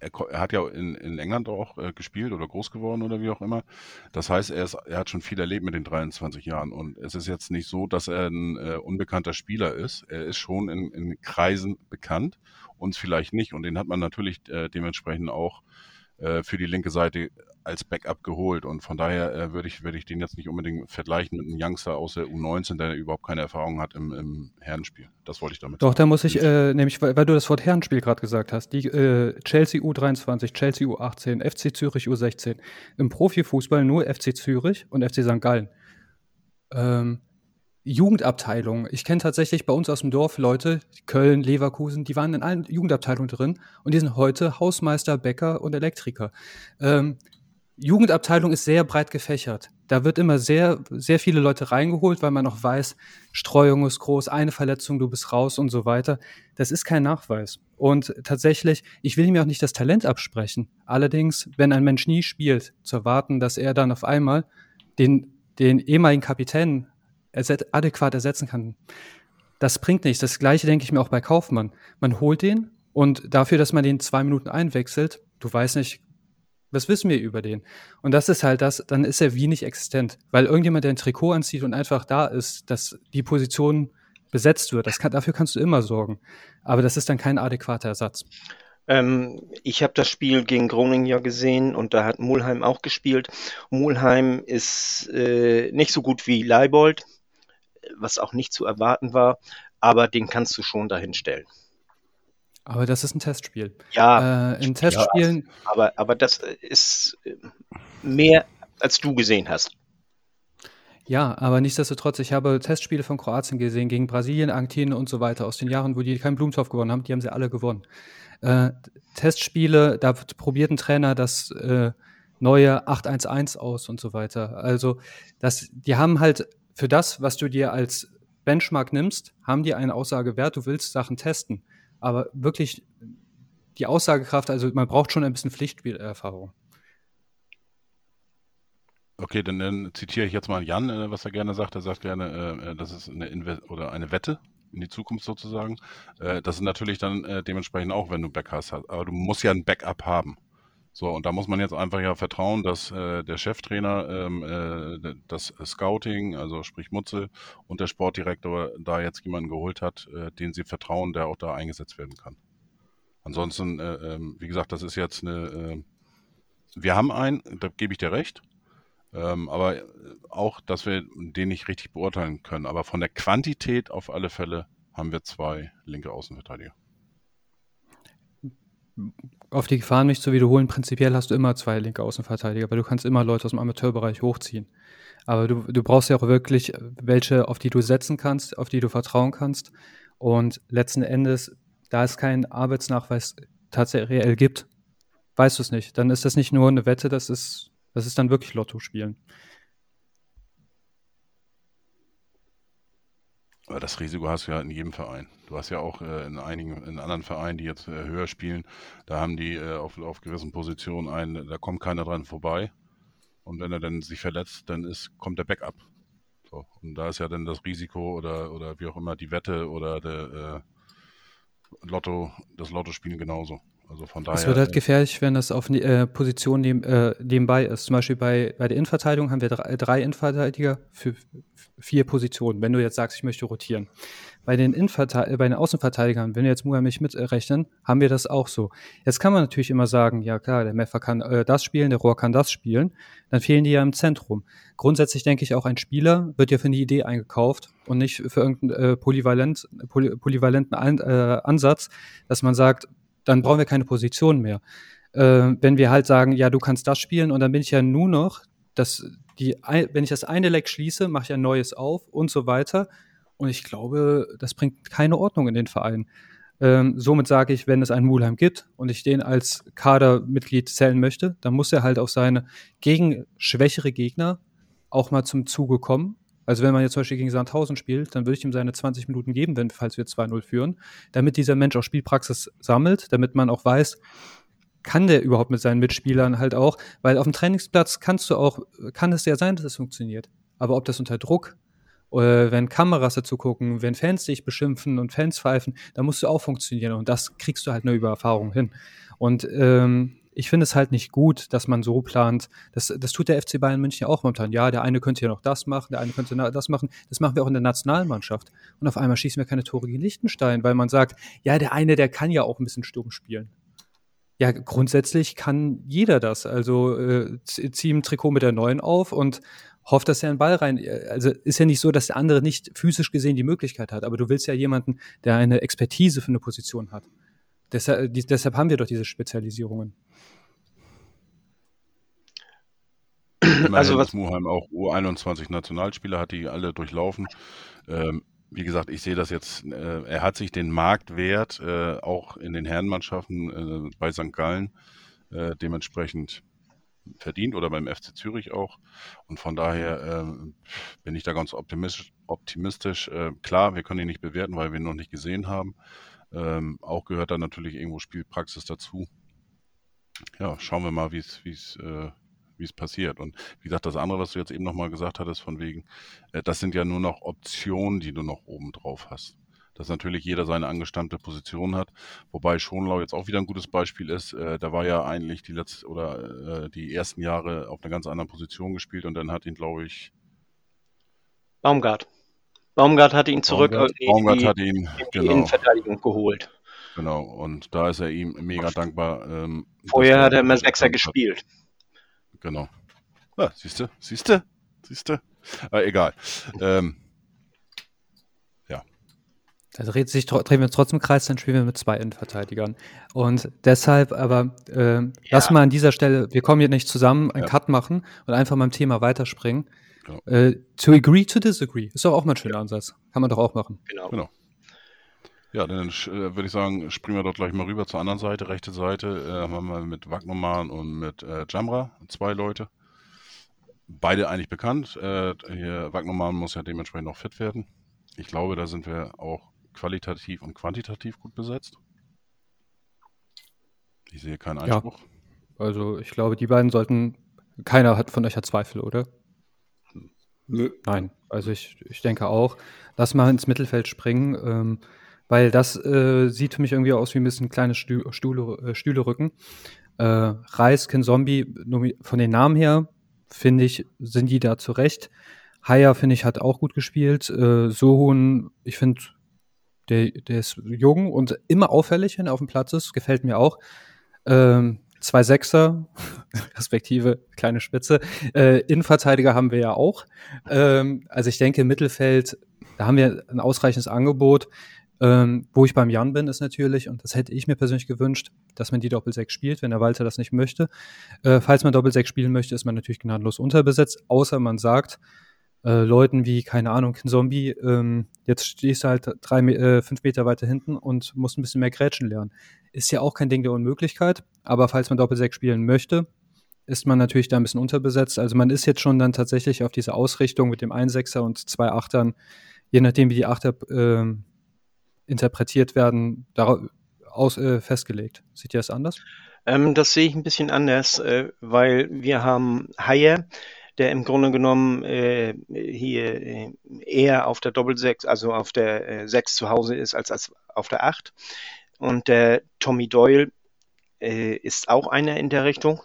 er, er, hat ja in, in England auch äh, gespielt oder groß geworden oder wie auch immer. Das heißt, er, ist, er hat schon viel erlebt mit den 23 Jahren und es ist jetzt nicht so, dass er ein äh, unbekannter Spieler ist. Er ist schon in, in, Kreisen bekannt, uns vielleicht nicht und den hat man natürlich äh, dementsprechend auch für die linke Seite als Backup geholt und von daher äh, würde ich, würd ich den jetzt nicht unbedingt vergleichen mit einem Youngster aus der U19, der überhaupt keine Erfahrung hat im, im Herrenspiel. Das wollte ich damit Doch, sagen. da muss ich, äh, nämlich, weil, weil, du das Wort Herrenspiel gerade gesagt hast, die äh, Chelsea U23, Chelsea U18, FC Zürich U16, im Profifußball nur FC Zürich und FC St. Gallen. Ähm, Jugendabteilung. Ich kenne tatsächlich bei uns aus dem Dorf Leute, Köln, Leverkusen, die waren in allen Jugendabteilungen drin und die sind heute Hausmeister, Bäcker und Elektriker. Ähm, Jugendabteilung ist sehr breit gefächert. Da wird immer sehr, sehr viele Leute reingeholt, weil man noch weiß, Streuung ist groß, eine Verletzung, du bist raus und so weiter. Das ist kein Nachweis. Und tatsächlich, ich will ihm auch nicht das Talent absprechen. Allerdings, wenn ein Mensch nie spielt, zu erwarten, dass er dann auf einmal den, den ehemaligen Kapitän erset adäquat ersetzen kann, das bringt nichts. Das gleiche denke ich mir auch bei Kaufmann. Man holt den und dafür, dass man den zwei Minuten einwechselt, du weißt nicht, was wissen wir über den? Und das ist halt das, dann ist er wie nicht existent. Weil irgendjemand, der ein Trikot anzieht und einfach da ist, dass die Position besetzt wird, kann, dafür kannst du immer sorgen. Aber das ist dann kein adäquater Ersatz. Ähm, ich habe das Spiel gegen Groningen ja gesehen und da hat Mulheim auch gespielt. Mulheim ist äh, nicht so gut wie Leibold, was auch nicht zu erwarten war, aber den kannst du schon dahin stellen. Aber das ist ein Testspiel. Ja. Äh, in Testspielen. Ja, aber, aber das ist äh, mehr, als du gesehen hast. Ja, aber nichtsdestotrotz, ich habe Testspiele von Kroatien gesehen, gegen Brasilien, Argentinien und so weiter, aus den Jahren, wo die keinen Blumentopf gewonnen haben, die haben sie alle gewonnen. Äh, Testspiele, da probiert ein Trainer das äh, neue 811 aus und so weiter. Also, das, die haben halt für das, was du dir als Benchmark nimmst, haben die eine Aussage wert, du willst Sachen testen. Aber wirklich die Aussagekraft, also man braucht schon ein bisschen Pflichtspielerfahrung. Okay, dann, dann zitiere ich jetzt mal Jan, äh, was er gerne sagt. Er sagt gerne, äh, äh das ist eine Inve oder eine Wette in die Zukunft sozusagen. Das ist natürlich dann dementsprechend auch, wenn du Backups hast. Aber du musst ja ein Backup haben. So, und da muss man jetzt einfach ja vertrauen, dass äh, der Cheftrainer ähm, äh, das Scouting, also sprich Mutze und der Sportdirektor da jetzt jemanden geholt hat, äh, den sie vertrauen, der auch da eingesetzt werden kann. Ansonsten, äh, ähm, wie gesagt, das ist jetzt eine, äh, wir haben einen, da gebe ich dir recht, ähm, aber auch, dass wir den nicht richtig beurteilen können. Aber von der Quantität auf alle Fälle haben wir zwei linke Außenverteidiger auf die Gefahr, mich zu wiederholen, prinzipiell hast du immer zwei linke Außenverteidiger, weil du kannst immer Leute aus dem Amateurbereich hochziehen. Aber du, du brauchst ja auch wirklich welche, auf die du setzen kannst, auf die du vertrauen kannst. Und letzten Endes, da es keinen Arbeitsnachweis tatsächlich reell gibt, weißt du es nicht. Dann ist das nicht nur eine Wette, das ist, das ist dann wirklich Lotto spielen. Aber das Risiko hast du ja in jedem Verein. Du hast ja auch äh, in einigen, in anderen Vereinen, die jetzt äh, höher spielen, da haben die äh, auf, auf gewissen Positionen einen, da kommt keiner dran vorbei. Und wenn er dann sich verletzt, dann ist, kommt der Backup. So. Und da ist ja dann das Risiko oder, oder wie auch immer die Wette oder der äh, Lotto, das Lottospielen genauso. Also von daher. Es wird halt äh, gefährlich, wenn das auf äh, Positionen neben, äh, nebenbei ist. Zum Beispiel bei, bei der Innenverteidigung haben wir drei, drei Innenverteidiger für vier Positionen, wenn du jetzt sagst, ich möchte rotieren. Bei den, Innenverte bei den Außenverteidigern, wenn wir jetzt Muha mich mitrechnen, haben wir das auch so. Jetzt kann man natürlich immer sagen, ja klar, der Meffer kann äh, das spielen, der Rohr kann das spielen. Dann fehlen die ja im Zentrum. Grundsätzlich denke ich auch, ein Spieler wird ja für eine Idee eingekauft und nicht für irgendeinen äh, polyvalent, poly, polyvalenten An äh, Ansatz, dass man sagt, dann brauchen wir keine Position mehr. Äh, wenn wir halt sagen, ja, du kannst das spielen und dann bin ich ja nur noch, das, die, wenn ich das eine Leck schließe, mache ich ein neues auf und so weiter. Und ich glaube, das bringt keine Ordnung in den Verein. Ähm, somit sage ich, wenn es einen Mulheim gibt und ich den als Kadermitglied zählen möchte, dann muss er halt auf seine gegen schwächere Gegner auch mal zum Zuge kommen also wenn man jetzt zum Beispiel gegen Sandhausen spielt, dann würde ich ihm seine 20 Minuten geben, wenn, falls wir 2-0 führen, damit dieser Mensch auch Spielpraxis sammelt, damit man auch weiß, kann der überhaupt mit seinen Mitspielern halt auch, weil auf dem Trainingsplatz kannst du auch, kann es ja sein, dass es funktioniert. Aber ob das unter Druck, äh, wenn Kameras dazu gucken, wenn Fans dich beschimpfen und Fans pfeifen, dann musst du auch funktionieren und das kriegst du halt nur über Erfahrung hin. Und ähm, ich finde es halt nicht gut, dass man so plant. Das, das tut der FC Bayern München ja auch momentan. Ja, der eine könnte ja noch das machen, der eine könnte das machen. Das machen wir auch in der Nationalmannschaft. Und auf einmal schießen wir keine Tore gegen Liechtenstein, weil man sagt, ja, der eine, der kann ja auch ein bisschen Sturm spielen. Ja, grundsätzlich kann jeder das. Also äh, zieh ein Trikot mit der neuen auf und hofft, dass er einen Ball rein. Also ist ja nicht so, dass der andere nicht physisch gesehen die Möglichkeit hat, aber du willst ja jemanden, der eine Expertise für eine Position hat. Deshalb, die, deshalb haben wir doch diese Spezialisierungen. Immerhin also was Muheim auch U21 Nationalspieler hat, die alle durchlaufen. Ähm, wie gesagt, ich sehe das jetzt, äh, er hat sich den Marktwert äh, auch in den Herrenmannschaften äh, bei St. Gallen äh, dementsprechend verdient oder beim FC Zürich auch. Und von daher ähm, bin ich da ganz optimistisch. optimistisch. Äh, klar, wir können ihn nicht bewerten, weil wir ihn noch nicht gesehen haben. Ähm, auch gehört da natürlich irgendwo Spielpraxis dazu. Ja, schauen wir mal, wie es äh, wie es passiert. Und wie gesagt, das andere, was du jetzt eben nochmal gesagt hattest, von wegen, äh, das sind ja nur noch Optionen, die du noch oben drauf hast. Dass natürlich jeder seine angestammte Position hat, wobei Schonlau jetzt auch wieder ein gutes Beispiel ist. Äh, da war ja eigentlich die letzte oder äh, die ersten Jahre auf einer ganz anderen Position gespielt und dann hat ihn, glaube ich. Baumgart. Baumgart hatte ihn zurück Baumgart, in, Baumgart hat ihn, in die genau. Innenverteidigung geholt. Genau, und da ist er ihm mega dankbar. Ähm, Vorher hat er immer Sechser gespielt. Genau. Ah, siehst du, siehst du, siehst du. Ah, egal. Ähm, ja. Da dreht sich, drehen wir uns trotzdem im Kreis, dann spielen wir mit zwei Innenverteidigern. Und deshalb aber, äh, ja. lass mal an dieser Stelle, wir kommen hier nicht zusammen, einen ja. Cut machen und einfach mal im Thema weiterspringen. Genau. Äh, to agree to disagree. Ist doch auch mal ein schöner ja. Ansatz. Kann man doch auch machen. Genau. genau. Ja, dann äh, würde ich sagen, springen wir dort gleich mal rüber zur anderen Seite, rechte Seite. Äh, haben wir mit Wagnoman und mit äh, Jamra zwei Leute. Beide eigentlich bekannt. Äh, hier, Wagnoman muss ja dementsprechend noch fit werden. Ich glaube, da sind wir auch qualitativ und quantitativ gut besetzt. Ich sehe keinen Einspruch. Ja. Also ich glaube, die beiden sollten keiner hat von euch hat Zweifel, oder? Nö. Nein, also ich, ich denke auch. Lass mal ins Mittelfeld springen, ähm, weil das äh, sieht für mich irgendwie aus wie ein bisschen kleine Stü Stühle, äh, Stühlerücken. Äh, Reis, Ken Zombie, von den Namen her, finde ich, sind die da zurecht. Haya, finde ich, hat auch gut gespielt. Äh, Sohun, ich finde, der, der ist jung und immer auffällig, wenn er auf dem Platz ist. Gefällt mir auch. Ähm, zwei Sechser, respektive kleine Spitze. Äh, Innenverteidiger haben wir ja auch. Ähm, also ich denke, im Mittelfeld, da haben wir ein ausreichendes Angebot. Ähm, wo ich beim Jan bin, ist natürlich, und das hätte ich mir persönlich gewünscht, dass man die Doppelsechs spielt, wenn der Walter das nicht möchte. Äh, falls man Doppelsechs spielen möchte, ist man natürlich gnadenlos unterbesetzt, außer man sagt, äh, Leuten wie, keine Ahnung, ein Zombie, ähm, jetzt stehst du halt drei, äh, fünf Meter weiter hinten und musst ein bisschen mehr Grätschen lernen. Ist ja auch kein Ding der Unmöglichkeit, aber falls man Doppelsechs spielen möchte, ist man natürlich da ein bisschen unterbesetzt. Also man ist jetzt schon dann tatsächlich auf diese Ausrichtung mit dem 1-6er und zwei Achtern, je nachdem wie die Achter äh, interpretiert werden, darauf, aus, äh, festgelegt. Seht ihr das anders? Ähm, das sehe ich ein bisschen anders, äh, weil wir haben Haie, der im Grunde genommen äh, hier äh, eher auf der Doppelsechs, also auf der äh, 6 zu Hause ist, als, als auf der 8. Und der Tommy Doyle äh, ist auch einer in der Richtung.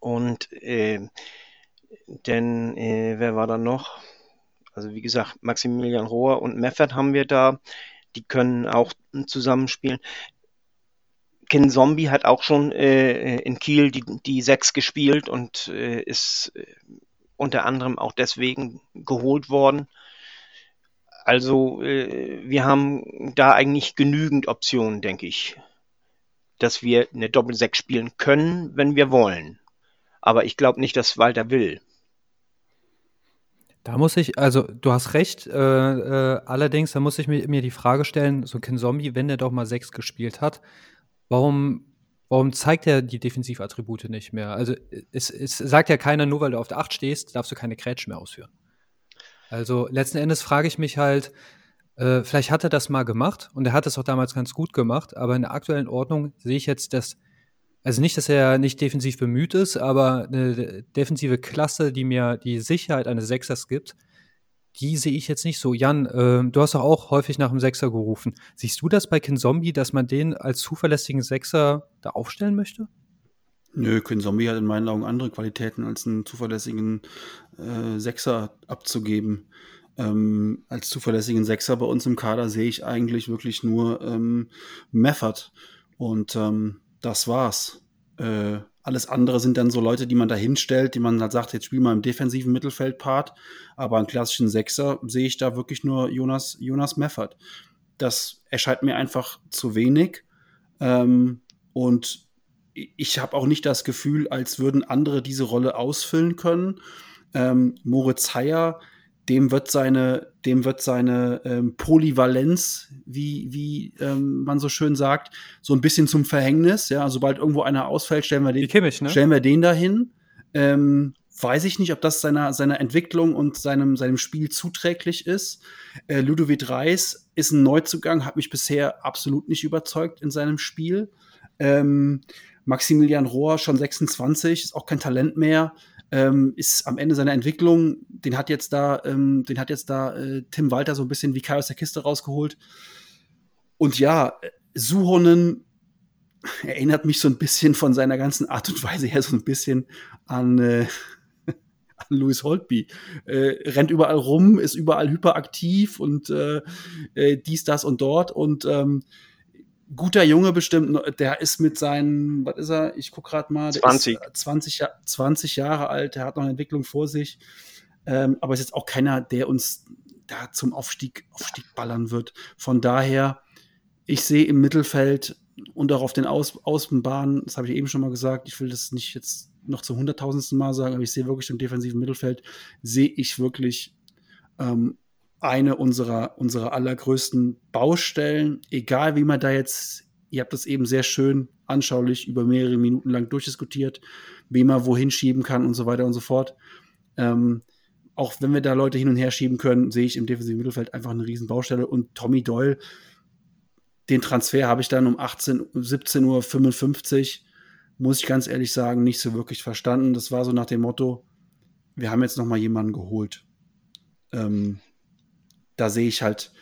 Und denn, wer war da noch? Also wie gesagt, Maximilian Rohr und Meffert haben wir da. Die können auch zusammenspielen. Ken Zombie hat auch schon äh, in Kiel die, die Sechs gespielt und äh, ist äh, unter anderem auch deswegen geholt worden. Also äh, wir haben da eigentlich genügend Optionen, denke ich, dass wir eine Doppelsechs spielen können, wenn wir wollen. Aber ich glaube nicht, dass Walter will. Da muss ich, also du hast recht, äh, äh, allerdings, da muss ich mir, mir die Frage stellen, so Ken Zombie, wenn der doch mal sechs gespielt hat, warum, warum zeigt er die Defensivattribute nicht mehr? Also es, es sagt ja keiner, nur weil du auf der 8 stehst, darfst du keine Krätsch mehr ausführen. Also letzten Endes frage ich mich halt, äh, vielleicht hat er das mal gemacht und er hat es auch damals ganz gut gemacht, aber in der aktuellen Ordnung sehe ich jetzt, dass, also nicht, dass er nicht defensiv bemüht ist, aber eine defensive Klasse, die mir die Sicherheit eines Sechsers gibt, die sehe ich jetzt nicht so. Jan, äh, du hast doch auch häufig nach einem Sechser gerufen. Siehst du das bei Ken Zombie, dass man den als zuverlässigen Sechser da aufstellen möchte? Nö, Ken Zombie hat in meinen Augen andere Qualitäten, als einen zuverlässigen äh, Sechser abzugeben. Ähm, als zuverlässigen Sechser bei uns im Kader sehe ich eigentlich wirklich nur ähm, Method. Und ähm, das war's. Äh, alles andere sind dann so Leute, die man da hinstellt, die man halt sagt, jetzt spiel mal im defensiven Mittelfeldpart. Aber einen klassischen Sechser sehe ich da wirklich nur Jonas, Jonas Meffert. Das erscheint mir einfach zu wenig. Ähm, und ich habe auch nicht das Gefühl, als würden andere diese Rolle ausfüllen können. Ähm, Moritz Heyer dem wird seine, dem wird seine ähm, Polyvalenz, wie, wie ähm, man so schön sagt, so ein bisschen zum Verhängnis. Ja, sobald irgendwo einer ausfällt, stellen wir den, Kimmich, ne? stellen wir den dahin. Ähm, weiß ich nicht, ob das seiner, seiner Entwicklung und seinem, seinem Spiel zuträglich ist. Äh, Ludovic Reis ist ein Neuzugang, hat mich bisher absolut nicht überzeugt in seinem Spiel. Ähm, Maximilian Rohr, schon 26, ist auch kein Talent mehr ähm, ist am Ende seiner Entwicklung, den hat jetzt da, ähm, den hat jetzt da äh, Tim Walter so ein bisschen wie Kai aus der Kiste rausgeholt. Und ja, Suhonen erinnert mich so ein bisschen von seiner ganzen Art und Weise her so ein bisschen an, äh, an Louis Holtby. Äh, rennt überall rum, ist überall hyperaktiv und äh, äh dies, das und dort und ähm, guter Junge bestimmt, der ist mit seinen, was ist er? Ich guck gerade mal, 20. 20, 20 Jahre alt, der hat noch eine Entwicklung vor sich. Ähm, aber ist jetzt auch keiner, der uns da zum Aufstieg, Aufstieg ballern wird. Von daher, ich sehe im Mittelfeld und auch auf den Aus Außenbahnen, das habe ich eben schon mal gesagt, ich will das nicht jetzt noch zum hunderttausendsten Mal sagen, aber ich sehe wirklich im defensiven Mittelfeld, sehe ich wirklich ähm, eine unserer, unserer allergrößten Baustellen, egal wie man da jetzt, ihr habt das eben sehr schön anschaulich über mehrere Minuten lang durchdiskutiert, wie man wohin schieben kann und so weiter und so fort. Ähm, auch wenn wir da Leute hin und her schieben können, sehe ich im defensiven Mittelfeld einfach eine riesen Baustelle. Und Tommy Doyle, den Transfer habe ich dann um 18, 17.55 Uhr muss ich ganz ehrlich sagen, nicht so wirklich verstanden. Das war so nach dem Motto, wir haben jetzt noch mal jemanden geholt. Ähm, da sehe ich halt,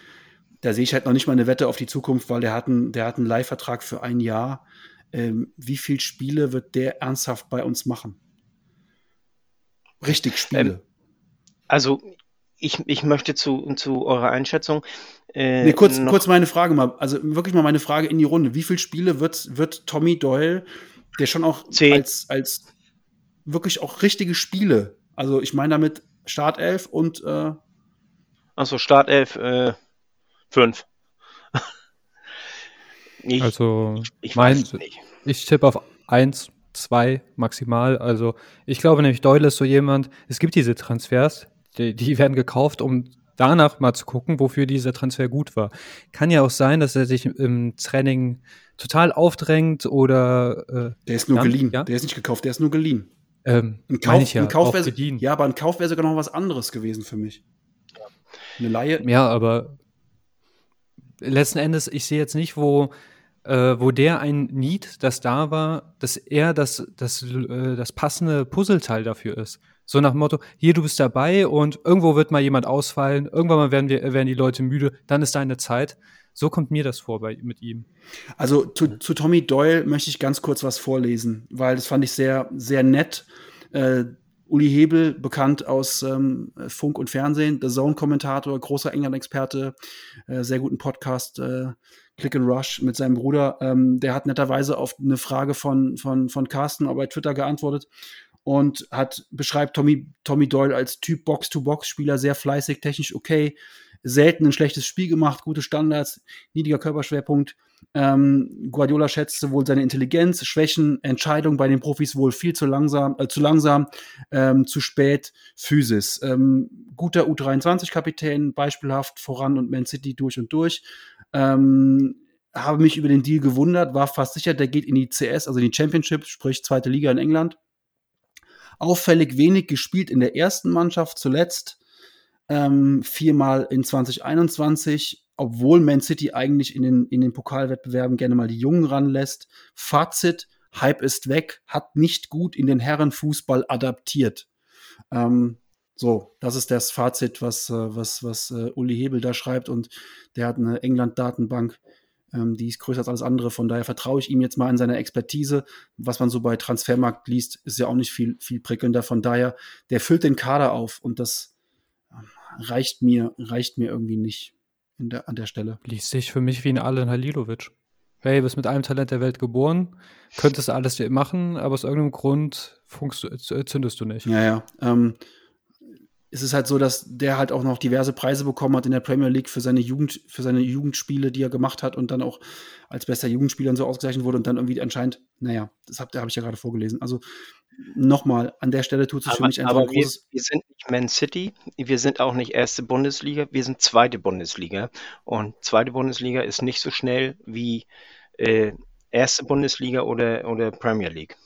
da sehe ich halt noch nicht mal eine Wette auf die Zukunft, weil der hat einen, der hat einen Leihvertrag für ein Jahr. Ähm, wie viele Spiele wird der ernsthaft bei uns machen? Richtig Spiele. Ähm, also ich, ich möchte zu, zu eurer Einschätzung. Äh, nee, kurz, kurz meine Frage mal, also wirklich mal meine Frage in die Runde. Wie viele Spiele wird, wird Tommy Doyle, der schon auch als, als wirklich auch richtige Spiele, also ich meine damit Startelf und äh, Achso, Startelf äh, 5. ich, also ich, ich mein, ich tippe auf 1, 2 maximal. Also ich glaube nämlich, Doyle ist so jemand, es gibt diese Transfers, die, die werden gekauft, um danach mal zu gucken, wofür dieser Transfer gut war. Kann ja auch sein, dass er sich im Training total aufdrängt oder. Äh, der ist nur ja, geliehen. Ja? Der ist nicht gekauft, der ist nur geliehen. Ähm, ein Kauf, ja, ein Kauf wär, ja, aber ein Kauf wäre sogar noch was anderes gewesen für mich. Eine Laie. Ja, aber letzten Endes, ich sehe jetzt nicht, wo, äh, wo der ein Need, das da war, dass er das, das, äh, das passende Puzzleteil dafür ist. So nach dem Motto, hier, du bist dabei und irgendwo wird mal jemand ausfallen, irgendwann mal werden, wir, werden die Leute müde, dann ist deine Zeit. So kommt mir das vor bei, mit ihm. Also zu, zu Tommy Doyle möchte ich ganz kurz was vorlesen, weil das fand ich sehr, sehr nett. Äh, Uli Hebel, bekannt aus ähm, Funk und Fernsehen, The Zone-Kommentator, großer England-Experte, äh, sehr guten Podcast, äh, Click and Rush mit seinem Bruder. Ähm, der hat netterweise auf eine Frage von, von, von Carsten bei Twitter geantwortet und hat, beschreibt Tommy, Tommy Doyle als Typ Box-to-Box-Spieler, sehr fleißig, technisch okay, selten ein schlechtes Spiel gemacht, gute Standards, niedriger Körperschwerpunkt. Ähm, Guardiola schätzt sowohl seine Intelligenz, Schwächen, Entscheidungen bei den Profis wohl viel zu langsam, äh, zu langsam, ähm, zu spät, Physis. Ähm, guter U23-Kapitän, beispielhaft voran und Man City durch und durch. Ähm, habe mich über den Deal gewundert, war fast sicher, der geht in die CS, also in die Championship, sprich zweite Liga in England. Auffällig wenig gespielt in der ersten Mannschaft zuletzt. Ähm, viermal in 2021, obwohl Man City eigentlich in den, in den Pokalwettbewerben gerne mal die Jungen ranlässt. Fazit, Hype ist weg, hat nicht gut in den Herrenfußball adaptiert. Ähm, so, das ist das Fazit, was, äh, was, was uh, Uli Hebel da schreibt. Und der hat eine England-Datenbank, ähm, die ist größer als alles andere. Von daher vertraue ich ihm jetzt mal in seiner Expertise. Was man so bei Transfermarkt liest, ist ja auch nicht viel, viel prickelnder. Von daher, der füllt den Kader auf und das ähm, reicht mir, reicht mir irgendwie nicht der, an der Stelle. Liest sich für mich wie ein Alen Halilovic. Hey, bist mit einem Talent der Welt geboren, könntest alles machen, aber aus irgendeinem Grund zündest du nicht. Ja, ja. Ähm, es ist halt so, dass der halt auch noch diverse Preise bekommen hat in der Premier League für seine Jugend, für seine Jugendspiele, die er gemacht hat und dann auch als bester Jugendspieler und so ausgezeichnet wurde und dann irgendwie anscheinend, naja, das habe hab ich ja gerade vorgelesen. Also nochmal, an der Stelle tut es für mich einfach aber ein wir, wir sind nicht Man City, wir sind auch nicht erste Bundesliga, wir sind zweite Bundesliga. Und zweite Bundesliga ist nicht so schnell wie äh, erste Bundesliga oder, oder Premier League.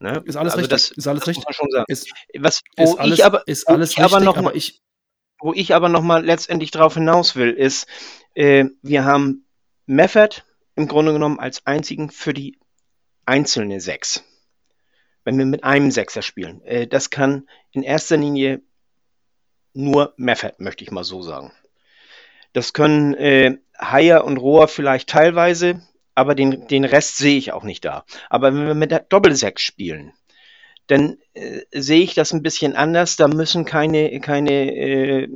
Ne? Ist alles also richtig. Das, ist alles das richtig. schon sagen. Ist, Was, wo ist alles, ich aber, ist alles ich richtig, aber noch mal, ich, wo ich aber noch mal letztendlich darauf hinaus will, ist, äh, wir haben Meffert im Grunde genommen als einzigen für die einzelne Sechs. Wenn wir mit einem Sechser spielen. Äh, das kann in erster Linie nur Meffert, möchte ich mal so sagen. Das können äh, Haier und Rohr vielleicht teilweise, aber den, den Rest sehe ich auch nicht da. Aber wenn wir mit der Doppelsechs spielen, dann äh, sehe ich das ein bisschen anders. Da müssen keine, keine, äh,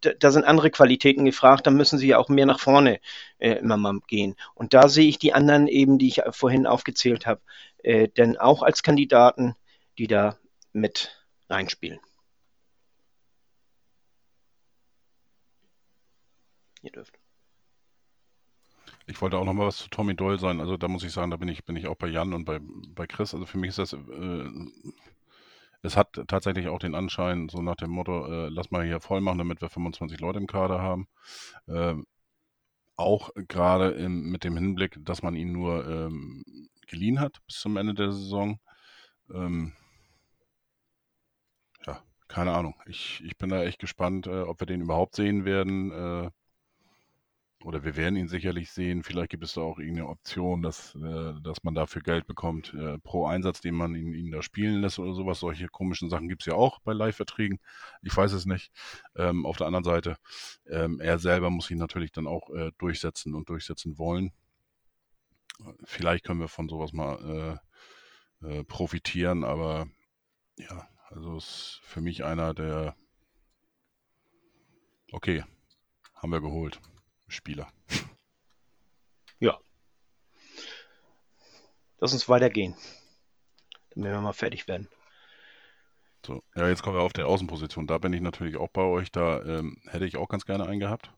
da, da, sind andere Qualitäten gefragt. Da müssen sie auch mehr nach vorne äh, immer mal gehen. Und da sehe ich die anderen eben, die ich vorhin aufgezählt habe, äh, denn auch als Kandidaten, die da mit reinspielen. Ihr dürft. Ich wollte auch noch mal was zu Tommy Doyle sagen. Also da muss ich sagen, da bin ich, bin ich auch bei Jan und bei, bei Chris. Also für mich ist das, äh, es hat tatsächlich auch den Anschein, so nach dem Motto, äh, lass mal hier voll machen, damit wir 25 Leute im Kader haben. Äh, auch gerade mit dem Hinblick, dass man ihn nur ähm, geliehen hat bis zum Ende der Saison. Ähm, ja, keine Ahnung. Ich, ich bin da echt gespannt, äh, ob wir den überhaupt sehen werden. Äh, oder wir werden ihn sicherlich sehen. Vielleicht gibt es da auch irgendeine Option, dass, äh, dass man dafür Geld bekommt äh, pro Einsatz, den man ihn, ihn da spielen lässt oder sowas. Solche komischen Sachen gibt es ja auch bei Live-Verträgen. Ich weiß es nicht. Ähm, auf der anderen Seite, ähm, er selber muss ihn natürlich dann auch äh, durchsetzen und durchsetzen wollen. Vielleicht können wir von sowas mal äh, äh, profitieren, aber ja, also ist für mich einer der Okay, haben wir geholt. Spieler. Ja. Lass uns weitergehen. Damit wir mal fertig werden. So, ja, jetzt kommen wir auf der Außenposition. Da bin ich natürlich auch bei euch. Da ähm, hätte ich auch ganz gerne einen gehabt.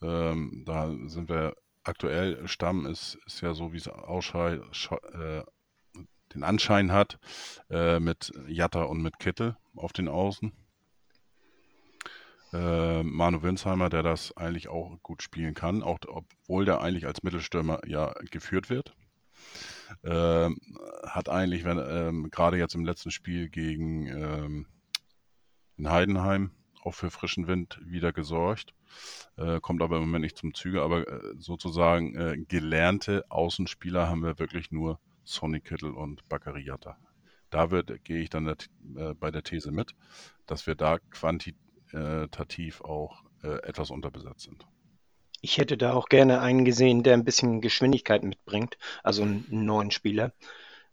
Ja. Ähm, da sind wir aktuell, Stamm ist, ist ja so, wie es äh, den Anschein hat, äh, mit Jatta und mit Kittel auf den Außen äh, Manu Winsheimer, der das eigentlich auch gut spielen kann, auch obwohl der eigentlich als Mittelstürmer ja geführt wird. Äh, hat eigentlich, wenn ähm, gerade jetzt im letzten Spiel gegen ähm, in Heidenheim auch für frischen Wind wieder gesorgt, äh, kommt aber im Moment nicht zum Züge, aber äh, sozusagen äh, gelernte Außenspieler haben wir wirklich nur Sonny Kittel und Baccariata. Da gehe ich dann der, äh, bei der These mit, dass wir da quantitativ auch äh, etwas unterbesetzt sind. Ich hätte da auch gerne einen gesehen, der ein bisschen Geschwindigkeit mitbringt, also einen neuen Spieler,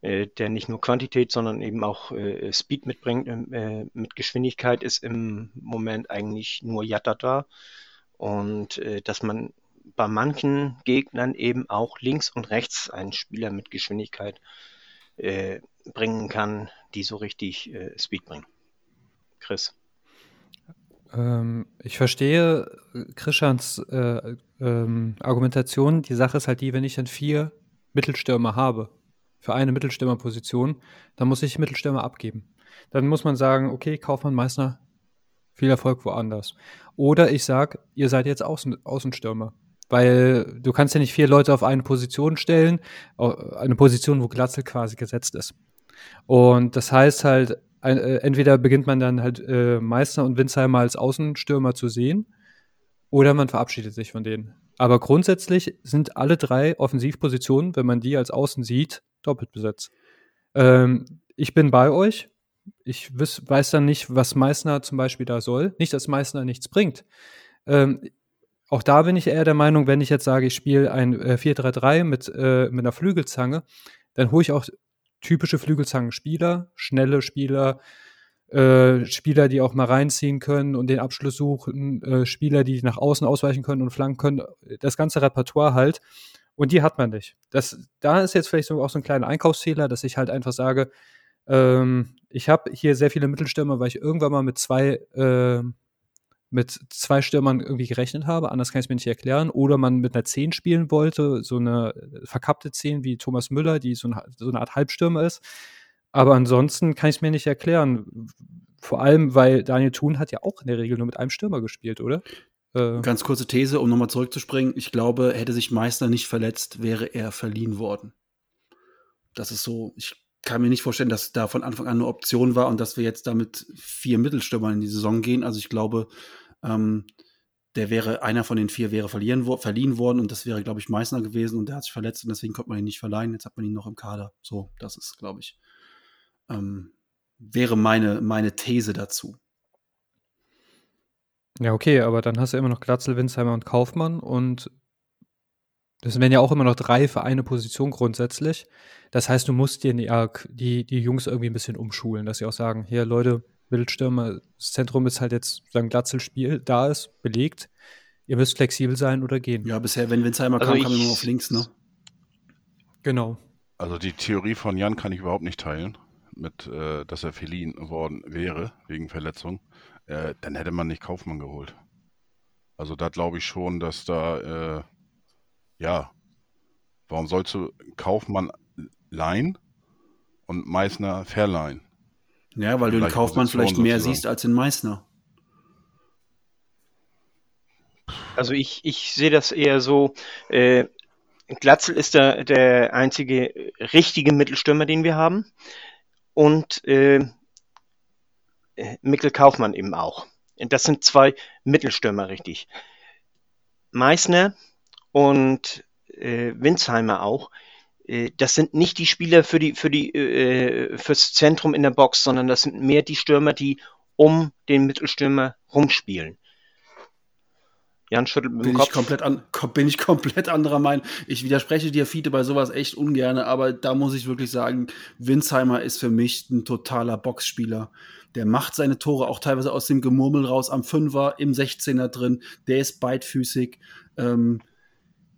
äh, der nicht nur Quantität, sondern eben auch äh, Speed mitbringt. Äh, mit Geschwindigkeit ist im Moment eigentlich nur Yatta da und äh, dass man bei manchen Gegnern eben auch links und rechts einen Spieler mit Geschwindigkeit äh, bringen kann, die so richtig Speed bringen. Chris. Ähm, ich verstehe äh, Christians äh, ähm, Argumentation. Die Sache ist halt die, wenn ich dann vier Mittelstürmer habe für eine Mittelstürmerposition, dann muss ich Mittelstürmer abgeben. Dann muss man sagen, okay, Kaufmann, Meißner, viel Erfolg woanders. Oder ich sage, ihr seid jetzt Außen Außenstürmer. Weil du kannst ja nicht vier Leute auf eine Position stellen, eine Position, wo Glatzel quasi gesetzt ist. Und das heißt halt, äh, entweder beginnt man dann halt äh, Meister und Winsheimer als Außenstürmer zu sehen, oder man verabschiedet sich von denen. Aber grundsätzlich sind alle drei Offensivpositionen, wenn man die als Außen sieht, doppelt besetzt. Ähm, ich bin bei euch. Ich wiss, weiß dann nicht, was Meißner zum Beispiel da soll. Nicht, dass Meißner nichts bringt. Ähm, auch da bin ich eher der Meinung, wenn ich jetzt sage, ich spiele ein äh, 4-3-3 mit, äh, mit einer Flügelzange, dann hole ich auch typische Flügelzangenspieler, schnelle Spieler, äh, Spieler, die auch mal reinziehen können und den Abschluss suchen, äh, Spieler, die nach außen ausweichen können und flanken können, das ganze Repertoire halt. Und die hat man nicht. Das, da ist jetzt vielleicht so, auch so ein kleiner Einkaufsfehler, dass ich halt einfach sage, ähm, ich habe hier sehr viele Mittelstürmer, weil ich irgendwann mal mit zwei äh, mit zwei Stürmern irgendwie gerechnet habe, anders kann ich es mir nicht erklären, oder man mit einer 10 spielen wollte, so eine verkappte 10 wie Thomas Müller, die so, ein, so eine Art Halbstürmer ist. Aber ansonsten kann ich es mir nicht erklären. Vor allem, weil Daniel Thun hat ja auch in der Regel nur mit einem Stürmer gespielt, oder? Äh, Ganz kurze These, um nochmal zurückzuspringen. Ich glaube, hätte sich Meister nicht verletzt, wäre er verliehen worden. Das ist so, ich kann mir nicht vorstellen, dass da von Anfang an eine Option war und dass wir jetzt damit vier Mittelstürmern in die Saison gehen. Also ich glaube, ähm, der wäre, einer von den vier wäre verlieren, wo, verliehen worden und das wäre, glaube ich, Meißner gewesen und der hat sich verletzt und deswegen konnte man ihn nicht verleihen. Jetzt hat man ihn noch im Kader. So, das ist, glaube ich, ähm, wäre meine, meine These dazu. Ja, okay, aber dann hast du immer noch Glatzel, Winsheimer und Kaufmann und das wären ja auch immer noch drei für eine Position grundsätzlich. Das heißt, du musst dir die, die Jungs irgendwie ein bisschen umschulen, dass sie auch sagen, hier Leute, Mittelstürmer, das Zentrum ist halt jetzt, sagen Glatzel-Spiel, da ist, belegt. Ihr müsst flexibel sein oder gehen. Ja, bisher, wenn Winsheimer also kam, kam immer auf links, ne? Genau. Also die Theorie von Jan kann ich überhaupt nicht teilen, mit, äh, dass er verliehen worden wäre, wegen Verletzung. Äh, dann hätte man nicht Kaufmann geholt. Also da glaube ich schon, dass da, äh, ja, warum sollst du Kaufmann leihen und Meißner verleihen? Ja, weil du den Kaufmann vielleicht mehr sozusagen. siehst als den Meißner. Also ich, ich sehe das eher so, äh, Glatzel ist der, der einzige richtige Mittelstürmer, den wir haben. Und äh, Mikkel Kaufmann eben auch. Das sind zwei Mittelstürmer, richtig. Meissner und äh, Winsheimer auch, äh, das sind nicht die Spieler für die, für die, äh, fürs Zentrum in der Box, sondern das sind mehr die Stürmer, die um den Mittelstürmer rumspielen. Jan schüttelt mit dem bin Kopf. Ich komplett an, bin ich komplett anderer Meinung. Ich widerspreche dir, Fiete, bei sowas echt ungern, aber da muss ich wirklich sagen, Winsheimer ist für mich ein totaler Boxspieler. Der macht seine Tore auch teilweise aus dem Gemurmel raus am Fünfer, im 16er drin. Der ist beidfüßig. Ähm,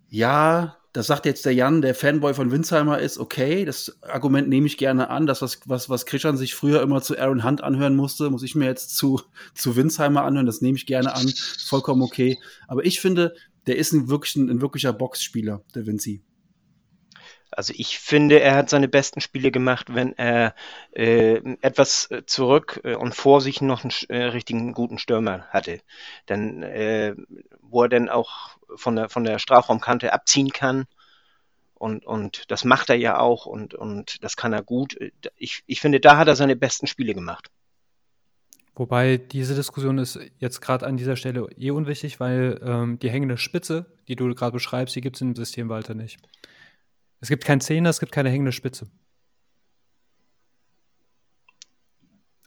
ja, das sagt jetzt der Jan, der Fanboy von Winsheimer ist, okay, das Argument nehme ich gerne an. Das, was, was, was Christian sich früher immer zu Aaron Hunt anhören musste, muss ich mir jetzt zu, zu Winsheimer anhören. Das nehme ich gerne an. Vollkommen okay. Aber ich finde, der ist ein, wirklich, ein, ein wirklicher Boxspieler, der Vinci. Also ich finde, er hat seine besten Spiele gemacht, wenn er äh, etwas zurück äh, und vor sich noch einen äh, richtigen guten Stürmer hatte. Dann, äh, wo er dann auch von der, von der Strafraumkante abziehen kann. Und, und das macht er ja auch und, und das kann er gut. Ich, ich finde, da hat er seine besten Spiele gemacht. Wobei diese Diskussion ist jetzt gerade an dieser Stelle eh unwichtig, weil ähm, die hängende Spitze, die du gerade beschreibst, die gibt es im System weiter nicht. Es gibt keinen Zehner, es gibt keine hängende Spitze.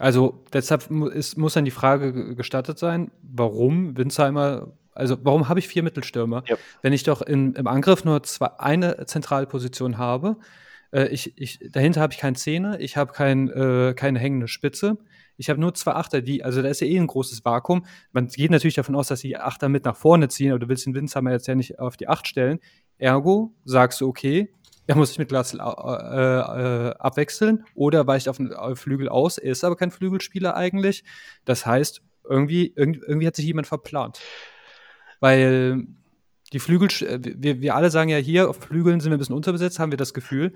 Also deshalb ist, muss dann die Frage gestattet sein, warum Winsheimer, also warum habe ich vier Mittelstürmer, ja. wenn ich doch in, im Angriff nur zwei, eine Zentralposition habe. Äh, ich, ich, dahinter habe ich keinen Zehner, ich habe kein, äh, keine hängende Spitze. Ich habe nur zwei Achter, die, also da ist ja eh ein großes Vakuum. Man geht natürlich davon aus, dass die Achter mit nach vorne ziehen, aber du willst den Winsheimer jetzt ja nicht auf die Acht stellen. Ergo sagst du, okay, er muss sich mit Glasl äh, äh, abwechseln oder weicht auf den Flügel aus. Er ist aber kein Flügelspieler eigentlich. Das heißt, irgendwie, irgendwie, hat sich jemand verplant. Weil die Flügel, äh, wir, wir alle sagen ja hier, auf Flügeln sind wir ein bisschen unterbesetzt, haben wir das Gefühl.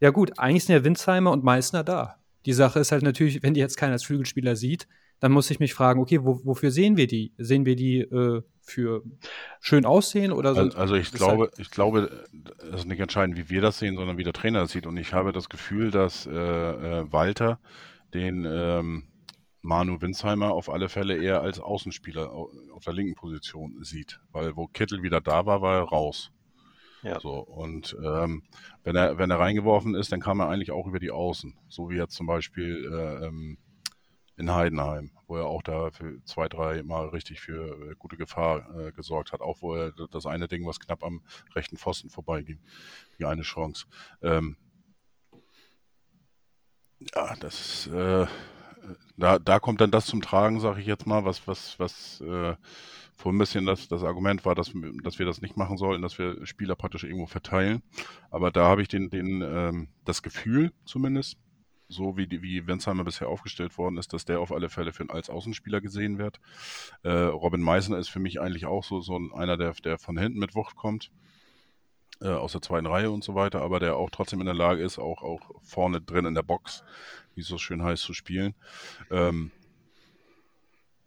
Ja, gut, eigentlich sind ja Winsheimer und Meißner da. Die Sache ist halt natürlich, wenn die jetzt keiner als Flügelspieler sieht, dann muss ich mich fragen, okay, wo, wofür sehen wir die? Sehen wir die äh, für schön aussehen oder so? Also ich glaube, halt ich glaube, das ist nicht entscheidend, wie wir das sehen, sondern wie der Trainer das sieht. Und ich habe das Gefühl, dass äh, äh, Walter den ähm, Manu Winsheimer auf alle Fälle eher als Außenspieler auf der linken Position sieht. Weil wo Kittel wieder da war, war er raus. Ja. So, und ähm, wenn er, wenn er reingeworfen ist, dann kam er eigentlich auch über die Außen. So wie jetzt zum Beispiel äh, ähm, in Heidenheim, wo er auch da für zwei, drei Mal richtig für äh, gute Gefahr äh, gesorgt hat. Auch wo er das eine Ding, was knapp am rechten Pfosten vorbeiging, die eine Chance. Ähm, ja, das äh, da, da kommt dann das zum Tragen, sage ich jetzt mal, was, was, was äh, vor ein bisschen das, das Argument war, dass, dass wir das nicht machen sollten, dass wir Spieler praktisch irgendwo verteilen. Aber da habe ich den, den, ähm, das Gefühl zumindest, so wie, die, wie Wensheimer bisher aufgestellt worden ist, dass der auf alle Fälle für, als Außenspieler gesehen wird. Äh, Robin Meisner ist für mich eigentlich auch so, so einer, der, der von hinten mit Wucht kommt, äh, aus der zweiten Reihe und so weiter, aber der auch trotzdem in der Lage ist, auch, auch vorne drin in der Box, wie es so schön heißt, zu spielen. Ähm,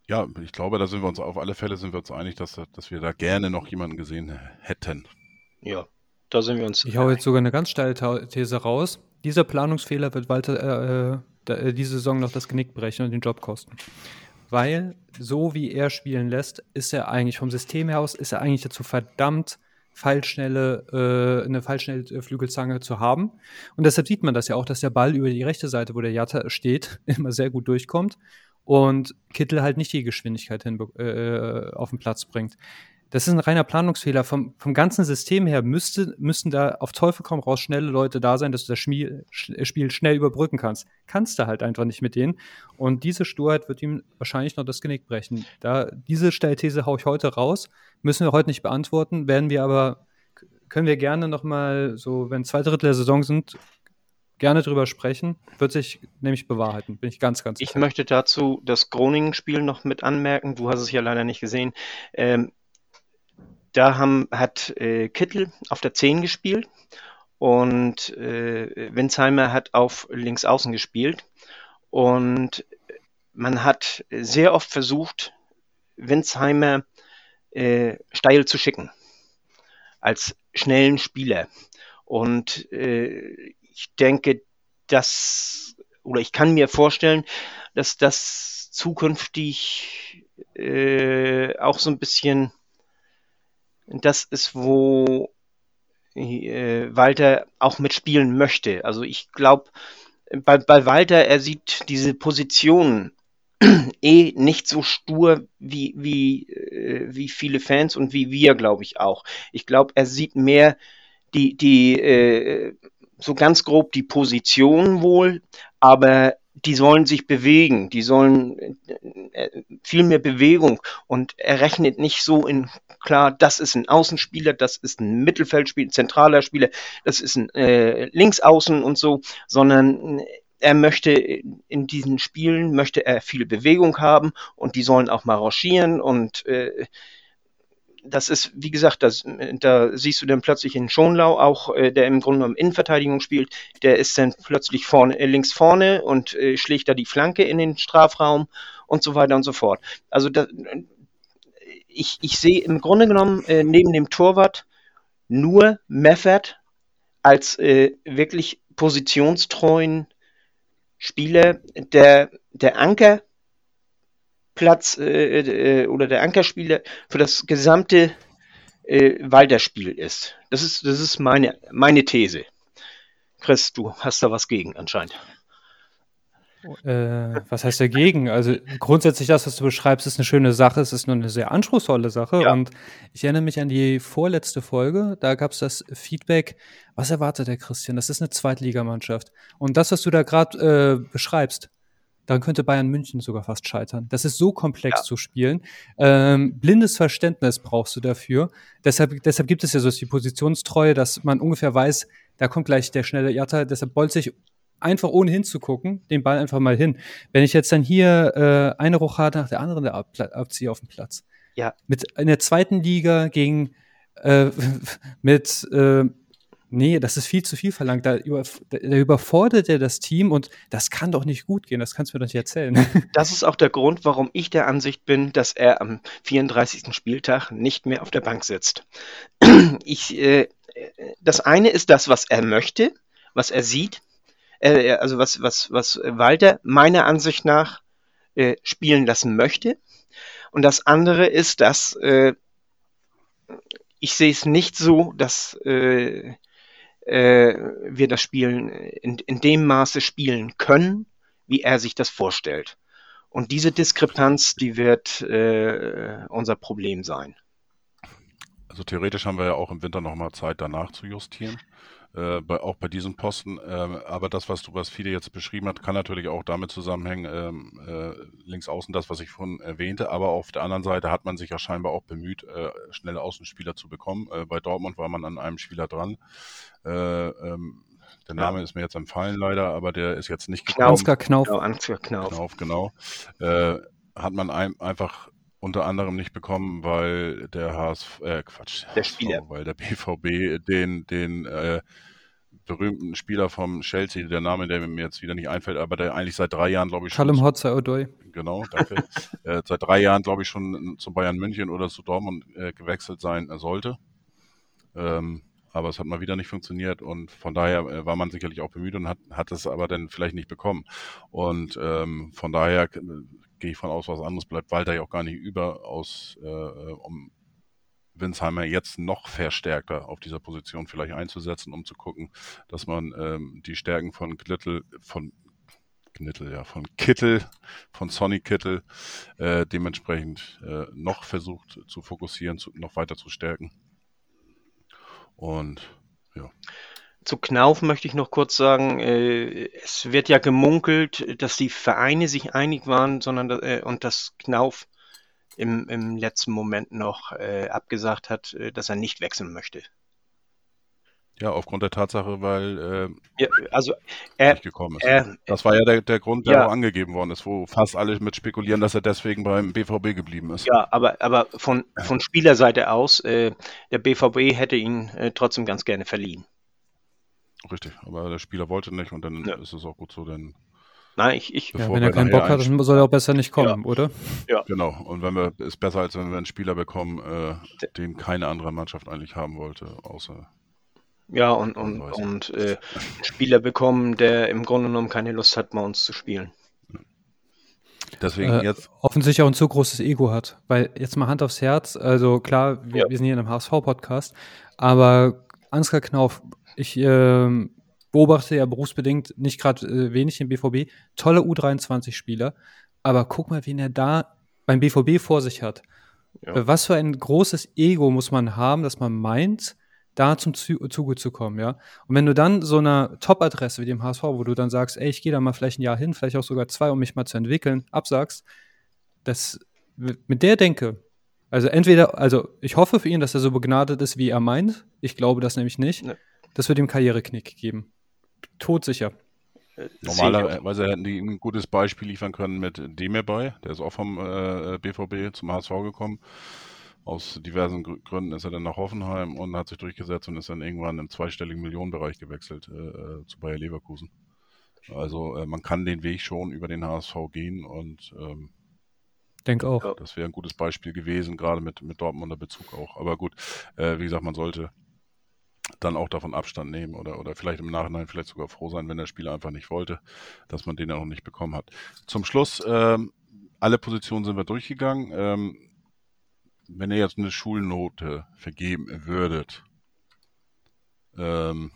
ja, ich glaube, da sind wir uns auf alle Fälle sind wir uns einig, dass, dass wir da gerne noch jemanden gesehen hätten. Ja, da sind wir uns. Ich hau jetzt sogar eine ganz steile These raus dieser Planungsfehler wird Walter äh, äh, diese Saison noch das Genick brechen und den Job kosten. Weil, so wie er spielen lässt, ist er eigentlich vom System her aus, ist er eigentlich dazu verdammt, Fallschnelle, äh, eine fallschnelle Flügelzange zu haben. Und deshalb sieht man das ja auch, dass der Ball über die rechte Seite, wo der Jatta steht, immer sehr gut durchkommt und Kittel halt nicht die Geschwindigkeit hin, äh, auf den Platz bringt. Das ist ein reiner Planungsfehler. Vom, vom ganzen System her müsste, müssten da auf Teufel komm raus schnelle Leute da sein, dass du das Spiel, Spiel schnell überbrücken kannst. Kannst du halt einfach nicht mit denen. Und diese Sturheit wird ihm wahrscheinlich noch das Genick brechen. Da, diese Stellthese haue ich heute raus. Müssen wir heute nicht beantworten, werden wir aber, können wir gerne noch mal so, wenn zwei Drittel der Saison sind, gerne drüber sprechen. Wird sich nämlich bewahrheiten, bin ich ganz, ganz Ich sicher. möchte dazu das Groningen-Spiel noch mit anmerken. Du hast es ja leider nicht gesehen. Ähm, da haben, hat äh, Kittel auf der 10 gespielt und äh, Winsheimer hat auf links außen gespielt. Und man hat sehr oft versucht, Winsheimer äh, steil zu schicken als schnellen Spieler. Und äh, ich denke, dass, oder ich kann mir vorstellen, dass das zukünftig äh, auch so ein bisschen das ist, wo äh, Walter auch mitspielen möchte. Also ich glaube, bei, bei Walter, er sieht diese Position eh nicht so stur wie, wie, äh, wie viele Fans und wie wir, glaube ich, auch. Ich glaube, er sieht mehr die, die äh, so ganz grob die Position wohl, aber die sollen sich bewegen, die sollen äh, viel mehr Bewegung und er rechnet nicht so in klar, das ist ein Außenspieler, das ist ein Mittelfeldspieler, zentraler Spieler, das ist ein äh, Linksaußen und so, sondern er möchte in diesen Spielen möchte er viel Bewegung haben und die sollen auch mal rangieren und äh, das ist, wie gesagt, das, da siehst du dann plötzlich in Schonlau auch, äh, der im Grunde genommen Innenverteidigung spielt, der ist dann plötzlich vorne, äh, links vorne und äh, schlägt da die Flanke in den Strafraum und so weiter und so fort. Also da, ich, ich sehe im Grunde genommen äh, neben dem Torwart nur Meffert als äh, wirklich positionstreuen Spieler, der, der Anker Platz äh, äh, oder der Ankerspieler für das gesamte äh, Walter-Spiel ist. Das ist, das ist meine, meine These. Chris, du hast da was gegen anscheinend. Äh, was heißt dagegen? Also grundsätzlich das, was du beschreibst, ist eine schöne Sache. Es ist nur eine sehr anspruchsvolle Sache. Ja. Und ich erinnere mich an die vorletzte Folge. Da gab es das Feedback. Was erwartet der Christian? Das ist eine Zweitligamannschaft. Und das, was du da gerade äh, beschreibst, dann könnte Bayern München sogar fast scheitern. Das ist so komplex ja. zu spielen. Ähm, blindes Verständnis brauchst du dafür. Deshalb, deshalb gibt es ja so die Positionstreue, dass man ungefähr weiß, da kommt gleich der schnelle Jatta. Deshalb bolze ich einfach ohne hinzugucken, den Ball einfach mal hin. Wenn ich jetzt dann hier äh, eine Rochade nach der anderen ab, abziehe auf dem Platz. Ja. Mit in der zweiten Liga gegen äh, mit äh, Nee, das ist viel zu viel verlangt. Da, über, da überfordert er das Team und das kann doch nicht gut gehen. Das kannst du mir doch nicht erzählen. Das ist auch der Grund, warum ich der Ansicht bin, dass er am 34. Spieltag nicht mehr auf der Bank sitzt. Ich, äh, das eine ist das, was er möchte, was er sieht, äh, also was, was, was Walter meiner Ansicht nach äh, spielen lassen möchte. Und das andere ist, dass äh, ich sehe es nicht so, dass äh, äh, wir das Spielen in, in dem Maße spielen können, wie er sich das vorstellt. Und diese Diskrepanz, die wird äh, unser Problem sein. Also theoretisch haben wir ja auch im Winter nochmal Zeit, danach zu justieren. Äh, bei, auch bei diesem Posten. Ähm, aber das, was du, was Fide jetzt beschrieben hat, kann natürlich auch damit zusammenhängen, ähm, äh, links außen das, was ich vorhin erwähnte. Aber auf der anderen Seite hat man sich ja scheinbar auch bemüht, äh, schnelle Außenspieler zu bekommen. Äh, bei Dortmund war man an einem Spieler dran. Äh, ähm, der Name ja. ist mir jetzt empfallen leider, aber der ist jetzt nicht gekommen. Ansgar Knauf. Genau, Ansgar Knauf. Knauf, genau. Äh, hat man ein, einfach unter anderem nicht bekommen, weil der HSV, äh, Quatsch, der Spieler, weil der BVB den, den äh, berühmten Spieler vom Chelsea, der Name, der mir jetzt wieder nicht einfällt, aber der eigentlich seit drei Jahren, glaube ich, schon. Callum Hotzer-Odoi. Genau, danke. äh, seit drei Jahren, glaube ich, schon zu Bayern München oder zu Dortmund äh, gewechselt sein sollte. Ähm, aber es hat mal wieder nicht funktioniert und von daher äh, war man sicherlich auch bemüht und hat, hat es aber dann vielleicht nicht bekommen. Und ähm, von daher äh, gehe ich von aus, was anderes bleibt Walter ja auch gar nicht über, aus, äh, um Winsheimer jetzt noch verstärkter auf dieser Position vielleicht einzusetzen, um zu gucken, dass man ähm, die Stärken von Glittel, von Knittel, ja, von Kittel, von Sonny Kittel äh, dementsprechend äh, noch versucht zu fokussieren, zu, noch weiter zu stärken. Und ja. Zu Knauf möchte ich noch kurz sagen, äh, es wird ja gemunkelt, dass die Vereine sich einig waren, sondern äh, und dass Knauf im, im letzten Moment noch äh, abgesagt hat, äh, dass er nicht wechseln möchte. Ja, aufgrund der Tatsache, weil äh, ja, also er, nicht gekommen ist. Er, das war ja der, der Grund, der ja. auch angegeben worden ist, wo fast alle mit spekulieren, dass er deswegen beim BVB geblieben ist. Ja, aber, aber von, von Spielerseite aus, äh, der BVB hätte ihn äh, trotzdem ganz gerne verliehen. Richtig, aber der Spieler wollte nicht und dann ja. ist es auch gut so, denn Nein, ich. ich ja, wenn er keinen Bock hat, dann soll er auch besser nicht kommen, ja. oder? Ja. Genau. Und wenn wir, ist besser, als wenn wir einen Spieler bekommen, äh, den keine andere Mannschaft eigentlich haben wollte, außer ja, und, und, und äh, einen Spieler bekommen, der im Grunde genommen keine Lust hat, bei uns zu spielen. Deswegen äh, jetzt. offensichtlich auch ein zu großes Ego hat. Weil jetzt mal Hand aufs Herz, also klar, wir, Ja. wir sind hier in einem HSV-Podcast, aber Ansgar Knauf, ich ähm, beobachte ja berufsbedingt nicht gerade äh, wenig im BVB, tolle U23-Spieler, aber guck mal, wen er da beim BVB vor sich hat. Ja. Äh, Was für ein großes Ego muss man haben, dass man meint, da zum Zu Zuge zu kommen, ja. Und wenn du dann so einer Top-Adresse wie dem HSV, wo du dann sagst, ey, ich gehe da mal vielleicht ein Jahr hin, vielleicht auch sogar zwei, um mich mal zu entwickeln, absagst, das mit der Denke, also entweder, also ich hoffe für ihn, dass er so begnadet ist, wie er meint. Ich glaube das nämlich nicht. Ne. Das wird ihm Karriereknick geben. Todsicher. Äh, auch. Normalerweise hätten die ein gutes Beispiel liefern können mit Demirbay. Der ist auch vom äh, BVB zum HSV gekommen. Aus diversen Grü- Gründen ist er dann nach Hoffenheim und hat sich durchgesetzt und ist dann irgendwann im zweistelligen Millionenbereich gewechselt äh, äh, zu Bayer Leverkusen. Also äh, man kann den Weg schon über den HSV gehen und ähm, Denk auch. Das wäre ein gutes Beispiel gewesen, gerade mit, mit Dortmunder Bezug auch. Aber gut, äh, wie gesagt, man sollte dann auch davon Abstand nehmen oder, oder vielleicht im Nachhinein vielleicht sogar froh sein, wenn der Spieler einfach nicht wollte, dass man den ja noch nicht bekommen hat. Zum Schluss, ähm, alle Positionen sind wir durchgegangen. Ähm, wenn ihr jetzt eine Schulnote vergeben würdet, ähm,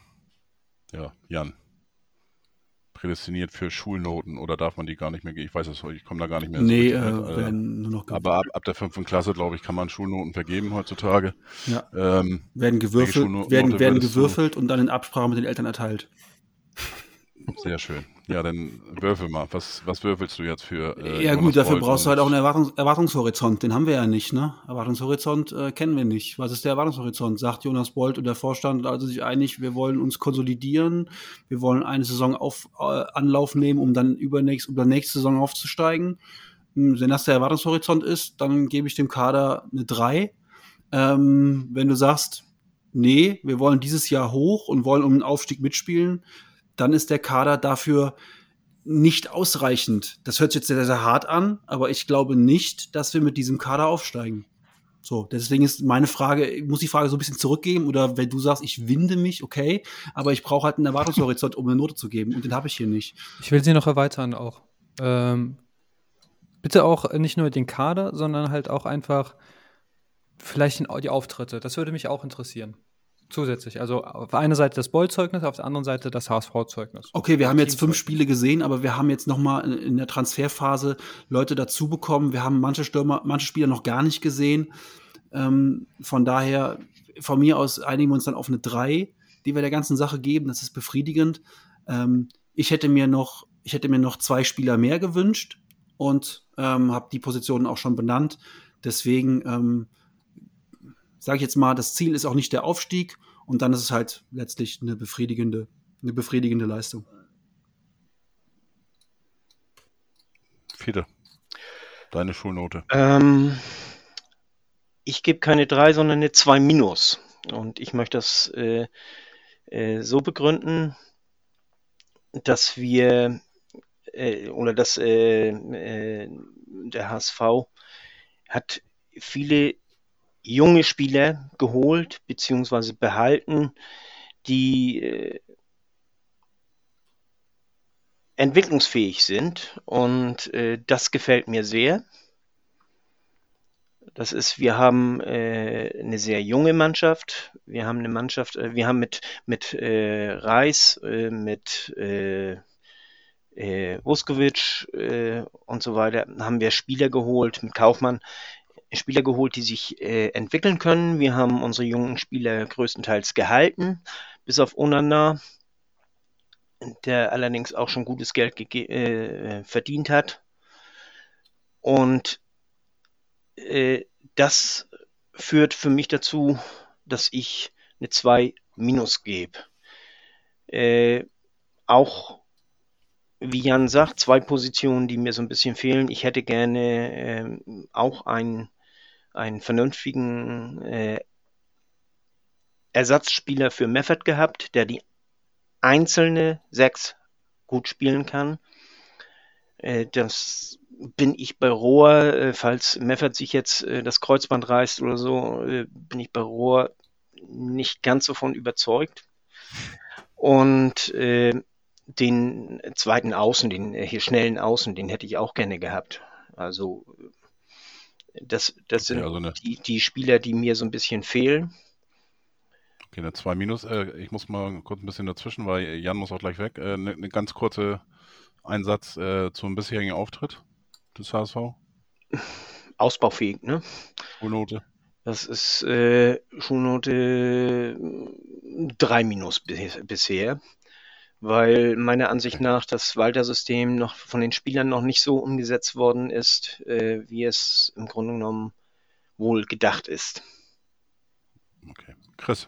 ja, Jan, prädestiniert für Schulnoten oder darf man die gar nicht mehr geben? Ich weiß es, ich komme da gar nicht mehr Nee, äh, mit, werden nur noch ge aber ab, ab der fünften Klasse, glaube ich, kann man Schulnoten vergeben heutzutage. ja, Ähm, werden gewürfelt, werden, werden gewürfelt und dann in Absprache mit den Eltern erteilt. Sehr schön. Ja, dann würfel mal. Was, was würfelst du jetzt für? äh, ja gut, dafür Bolt brauchst du halt auch einen Erwartungs Erwartungshorizont. Den haben wir ja nicht, ne? Erwartungshorizont äh, kennen wir nicht. Was ist der Erwartungshorizont? Sagt Jonas Bolt und der Vorstand also sich einig, wir wollen uns konsolidieren, wir wollen eine Saison auf äh, Anlauf nehmen, um dann übernächst, um dann nächste Saison aufzusteigen. Hm, Wenn das der Erwartungshorizont ist, dann gebe ich dem Kader eine 3. Ähm, wenn du sagst, nee, wir wollen dieses Jahr hoch und wollen um den Aufstieg mitspielen, dann ist der Kader dafür nicht ausreichend. Das hört sich jetzt sehr, sehr hart an, aber ich glaube nicht, dass wir mit diesem Kader aufsteigen. So, deswegen ist meine Frage, ich muss die Frage so ein bisschen zurückgeben oder wenn du sagst, ich winde mich, okay, aber ich brauche halt einen Erwartungshorizont, um eine Note zu geben und den habe ich hier nicht. Ich will sie noch erweitern auch. Ähm, bitte auch nicht nur den Kader, sondern halt auch einfach vielleicht die Auftritte. Das würde mich auch interessieren. Zusätzlich. Also auf einer Seite das Boll-Zeugnis, auf der anderen Seite das HSV-Zeugnis. Okay, wir haben jetzt fünf. Spiele gesehen, aber wir haben jetzt noch mal in- in der Transferphase Leute dazu bekommen. Wir haben manche Stürmer, manche Spieler noch gar nicht gesehen. Ähm, von daher, von mir aus einigen wir uns dann auf eine 3, die wir der ganzen Sache geben. Das ist befriedigend. Ähm, ich hätte mir noch, ich hätte mir noch zwei Spieler mehr gewünscht und ähm, habe die Positionen auch schon benannt. Deswegen ähm, sage ich jetzt mal, das Ziel ist auch nicht der Aufstieg und dann ist es halt letztlich eine befriedigende, eine befriedigende Leistung. Fiete, deine Schulnote. Ähm, ich gebe keine 3, sondern eine 2 minus. Und ich möchte das äh, äh, so begründen, dass wir äh, oder dass äh, äh, der HSV hat viele junge Spieler geholt bzw. behalten, die äh, entwicklungsfähig sind und äh, das gefällt mir sehr. Das ist, wir haben äh, eine sehr junge Mannschaft. Wir haben eine Mannschaft, äh, wir haben mit, mit äh, Reis, äh, mit äh, Vuskovic äh, und so weiter, haben wir Spieler geholt, mit Kaufmann, Spieler geholt, die sich äh, entwickeln können. Wir haben unsere jungen Spieler größtenteils gehalten, bis auf Onana, der allerdings auch schon gutes Geld gege- äh, verdient hat. Und äh, das führt für mich dazu, dass ich eine 2 minus gebe. Äh, auch, wie Jan sagt, zwei Positionen, die mir so ein bisschen fehlen. Ich hätte gerne ähm, auch einen, einen vernünftigen äh, Ersatzspieler für Meffert gehabt, der die einzelne Sechs gut spielen kann. Äh, das bin ich bei Rohr, äh, falls Meffert sich jetzt äh, das Kreuzband reißt oder so, äh, bin ich bei Rohr nicht ganz so von überzeugt. Und äh, den zweiten Außen, den äh, hier schnellen Außen, den hätte ich auch gerne gehabt. Also das, das sind Okay, also eine, die, die Spieler, die mir so ein bisschen fehlen. okay, eine 2 minus. Äh, ich muss mal kurz ein bisschen dazwischen, weil Jan muss auch gleich weg. Äh, eine, eine ganz kurze Einsatz äh, zum bisherigen Auftritt des HSV. Ausbaufähig, ne? Schulnote. Das ist äh, Schulnote 3 minus bi- bisher, weil meiner Ansicht nach das Walter-System noch von den Spielern noch nicht so umgesetzt worden ist, äh, wie es im Grunde genommen wohl gedacht ist. Okay. Chris.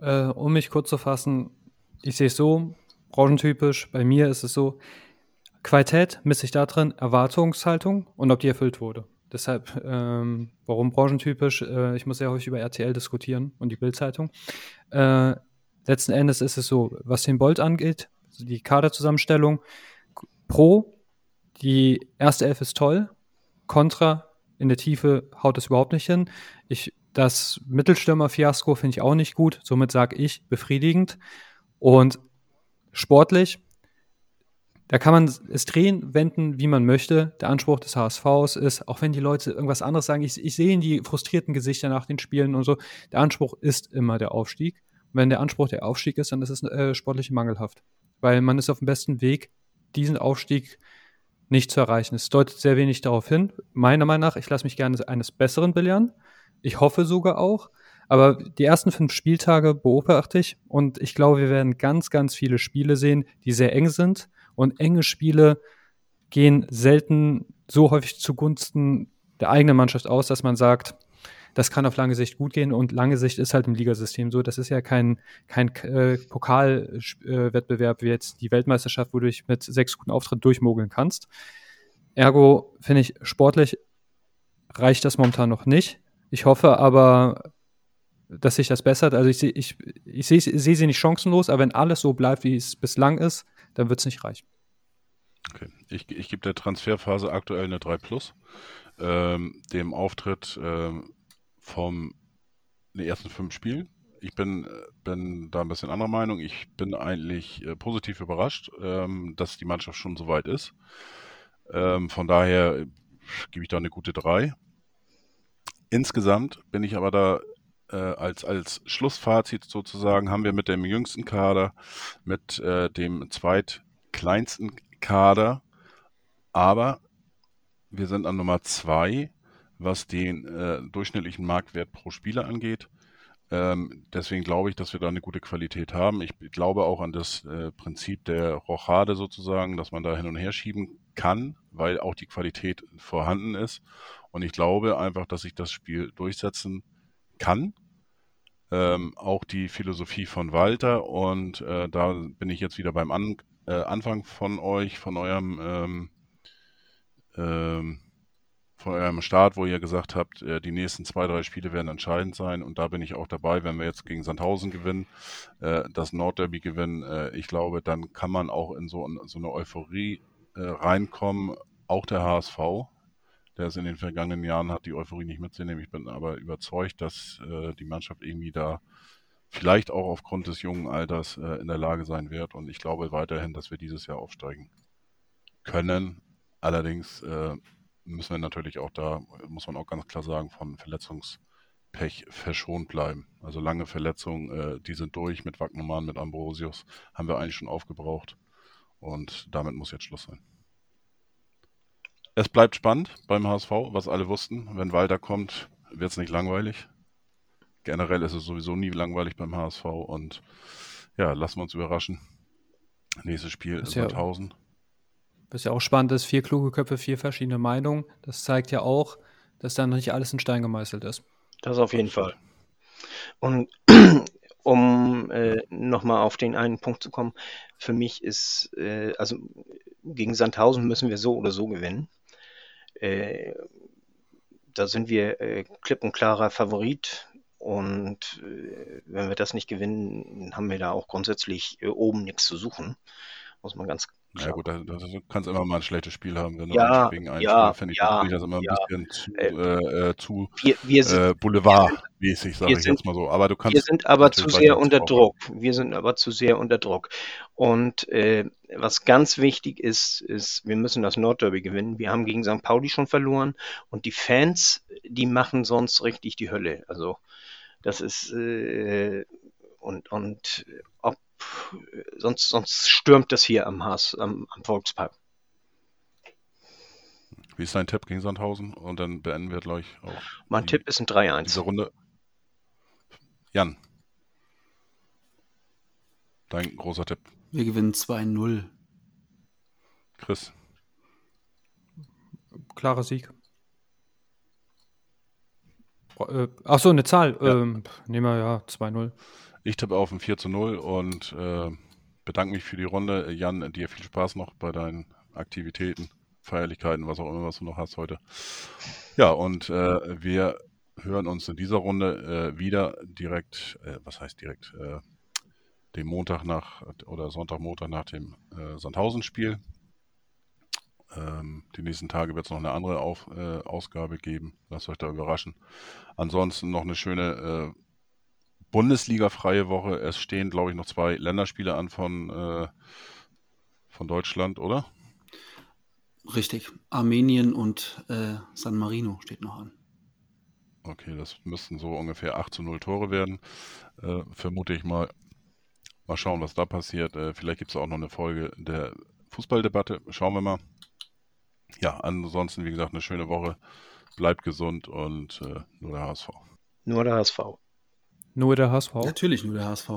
Äh, um mich kurz zu fassen, ich sehe es so, branchentypisch, bei mir ist es so, Qualität misst sich darin, Erwartungshaltung und ob die erfüllt wurde. Deshalb, ähm, warum branchentypisch? Äh, ich muss sehr häufig über RTL diskutieren und die Bildzeitung. Äh, letzten Endes ist es so, was den Bolt angeht, also die Kaderzusammenstellung, pro, die erste Elf ist toll, Contra, in der Tiefe haut es überhaupt nicht hin. Ich, das Mittelstürmer-Fiasko finde ich auch nicht gut, somit sage ich befriedigend. Und sportlich, da kann man es drehen, wenden, wie man möchte. Der Anspruch des HSVs ist, auch wenn die Leute irgendwas anderes sagen, ich, ich sehe in die frustrierten Gesichter nach den Spielen und so, der Anspruch ist immer der Aufstieg. Wenn der Anspruch der Aufstieg ist, dann ist es äh, sportlich mangelhaft. Weil man ist auf dem besten Weg, diesen Aufstieg nicht zu erreichen. Es deutet sehr wenig darauf hin. Meiner Meinung nach, ich lasse mich gerne eines Besseren belehren. Ich hoffe sogar auch. Aber die ersten fünf Spieltage beobachte ich und ich glaube, wir werden ganz, ganz viele Spiele sehen, die sehr eng sind. Und enge Spiele gehen selten so häufig zugunsten der eigenen Mannschaft aus, dass man sagt, das kann auf lange Sicht gut gehen und lange Sicht ist halt im Ligasystem so. Das ist ja kein, kein äh, Pokalwettbewerb wie jetzt die Weltmeisterschaft, wo du dich mit sechs guten Auftritten durchmogeln kannst. Ergo finde ich, sportlich reicht das momentan noch nicht. Ich hoffe aber, dass sich das bessert. Also ich sehe ich, ich seh, seh sie nicht chancenlos, aber wenn alles so bleibt, wie es bislang ist, dann wird es nicht reichen. Okay. Ich, ich gebe der Transferphase aktuell eine 3 Plus. Ähm, dem Auftritt ähm, vom den ersten fünf Spielen. Ich bin, äh, bin da ein bisschen anderer Meinung. Ich bin eigentlich äh, positiv überrascht, ähm, dass die Mannschaft schon so weit ist. Ähm, von daher äh, gebe ich da eine gute 3. Insgesamt bin ich aber da äh, als, als Schlussfazit sozusagen, haben wir mit dem jüngsten Kader, mit äh, dem zweitkleinsten Kader, aber wir sind an Nummer zwei, was den äh, durchschnittlichen Marktwert pro Spieler angeht. Ähm, deswegen glaube ich, dass wir da eine gute Qualität haben. Ich glaube auch an das äh, Prinzip der Rochade sozusagen, dass man da hin und her schieben kann, weil auch die Qualität vorhanden ist. Und ich glaube einfach, dass sich das Spiel durchsetzen kann. Ähm, auch die Philosophie von Walter und äh, da bin ich jetzt wieder beim An äh, Anfang von euch, von eurem ähm, ähm, von eurem Start, wo ihr gesagt habt, äh, die nächsten zwei, drei Spiele werden entscheidend sein. Und da bin ich auch dabei, wenn wir jetzt gegen Sandhausen gewinnen, äh, das Nordderby gewinnen. Äh, ich glaube, dann kann man auch in so, so eine Euphorie reinkommen. Auch der HSV, der es in den vergangenen Jahren hat, die Euphorie nicht mitzunehmen. Ich bin aber überzeugt, dass die Mannschaft irgendwie da vielleicht auch aufgrund des jungen Alters in der Lage sein wird. Und ich glaube weiterhin, dass wir dieses Jahr aufsteigen können. Allerdings müssen wir natürlich auch da, muss man auch ganz klar sagen, von Verletzungspech verschont bleiben. Also lange Verletzungen, äh, die sind durch mit Wagnermann, mit Ambrosius, haben wir eigentlich schon aufgebraucht. Und damit muss jetzt Schluss sein. Es bleibt spannend beim HSV, was alle wussten. Wenn Walter kommt, wird es nicht langweilig. Generell ist es sowieso nie langweilig beim HSV. Und ja, lassen wir uns überraschen. Nächstes Spiel ist ja- Sandhausen. Was ja auch spannend ist, vier kluge Köpfe, vier verschiedene Meinungen. Das zeigt ja auch, dass da noch nicht alles in Stein gemeißelt ist. Das auf jeden Fall. Und um äh, nochmal auf den einen Punkt zu kommen, für mich ist, äh, also gegen Sandhausen müssen wir so oder so gewinnen. Äh, da sind wir äh, klipp und klarer Favorit. Und äh, wenn wir das nicht gewinnen, haben wir da auch grundsätzlich äh, oben nichts zu suchen. Muss man ganz Ja gut, da, da, du kannst immer mal ein schlechtes Spiel haben, wenn du Ja, wegen einem ja, finde ich ja, das immer ein ja. bisschen zu, Äh, äh, äh, zu Wir, wir sind, äh, Boulevardmäßig, sage ich sind- jetzt mal so. Aber du kannst wir sind aber zu sehr unter Druck. Wir sind aber zu sehr unter Druck. Und äh, was ganz wichtig ist, ist, wir müssen das Nordderby gewinnen. Wir haben gegen St. Pauli schon verloren und die Fans, die machen sonst richtig die Hölle. Also das ist äh, und und ob sonst sonst stürmt das hier am Haas am, am Volkspark. Wie ist dein Tipp gegen Sandhausen? Und dann beenden wir gleich auch Mein die, Tipp ist ein 3-1. diese Runde. Jan, dein großer Tipp. Wir gewinnen 2-0. Chris, Klarer Sieg. Äh, ach so, eine Zahl. Ja. Ähm, nehmen wir ja 2-0. Ich tippe auf ein 4 zu 0 und äh, bedanke mich für die Runde. Jan, dir viel Spaß noch bei deinen Aktivitäten, Feierlichkeiten, was auch immer, was du noch hast heute. Ja, und äh, wir hören uns in dieser Runde äh, wieder direkt, äh, was heißt direkt, äh, dem Montag nach oder Sonntag, Montag nach dem äh, Sandhausen-Spiel. Ähm, die nächsten Tage wird es noch eine andere Auf, äh, Ausgabe geben. Lasst euch da überraschen. Ansonsten noch eine schöne Bundesliga-freie Woche. Es stehen, glaube ich, noch zwei Länderspiele an von, äh, von Deutschland, oder? Richtig. Armenien und äh, San Marino steht noch an. Okay, das müssten so ungefähr 8 zu 0 Tore werden. Äh, vermute ich mal. Mal schauen, was da passiert. Äh, vielleicht gibt es auch noch eine Folge der Fußballdebatte. Schauen wir mal. Ja, ansonsten, wie gesagt, eine schöne Woche. Bleibt gesund und äh, nur der HSV. Nur der HSV. Nur der HSV. Natürlich nur der HSV.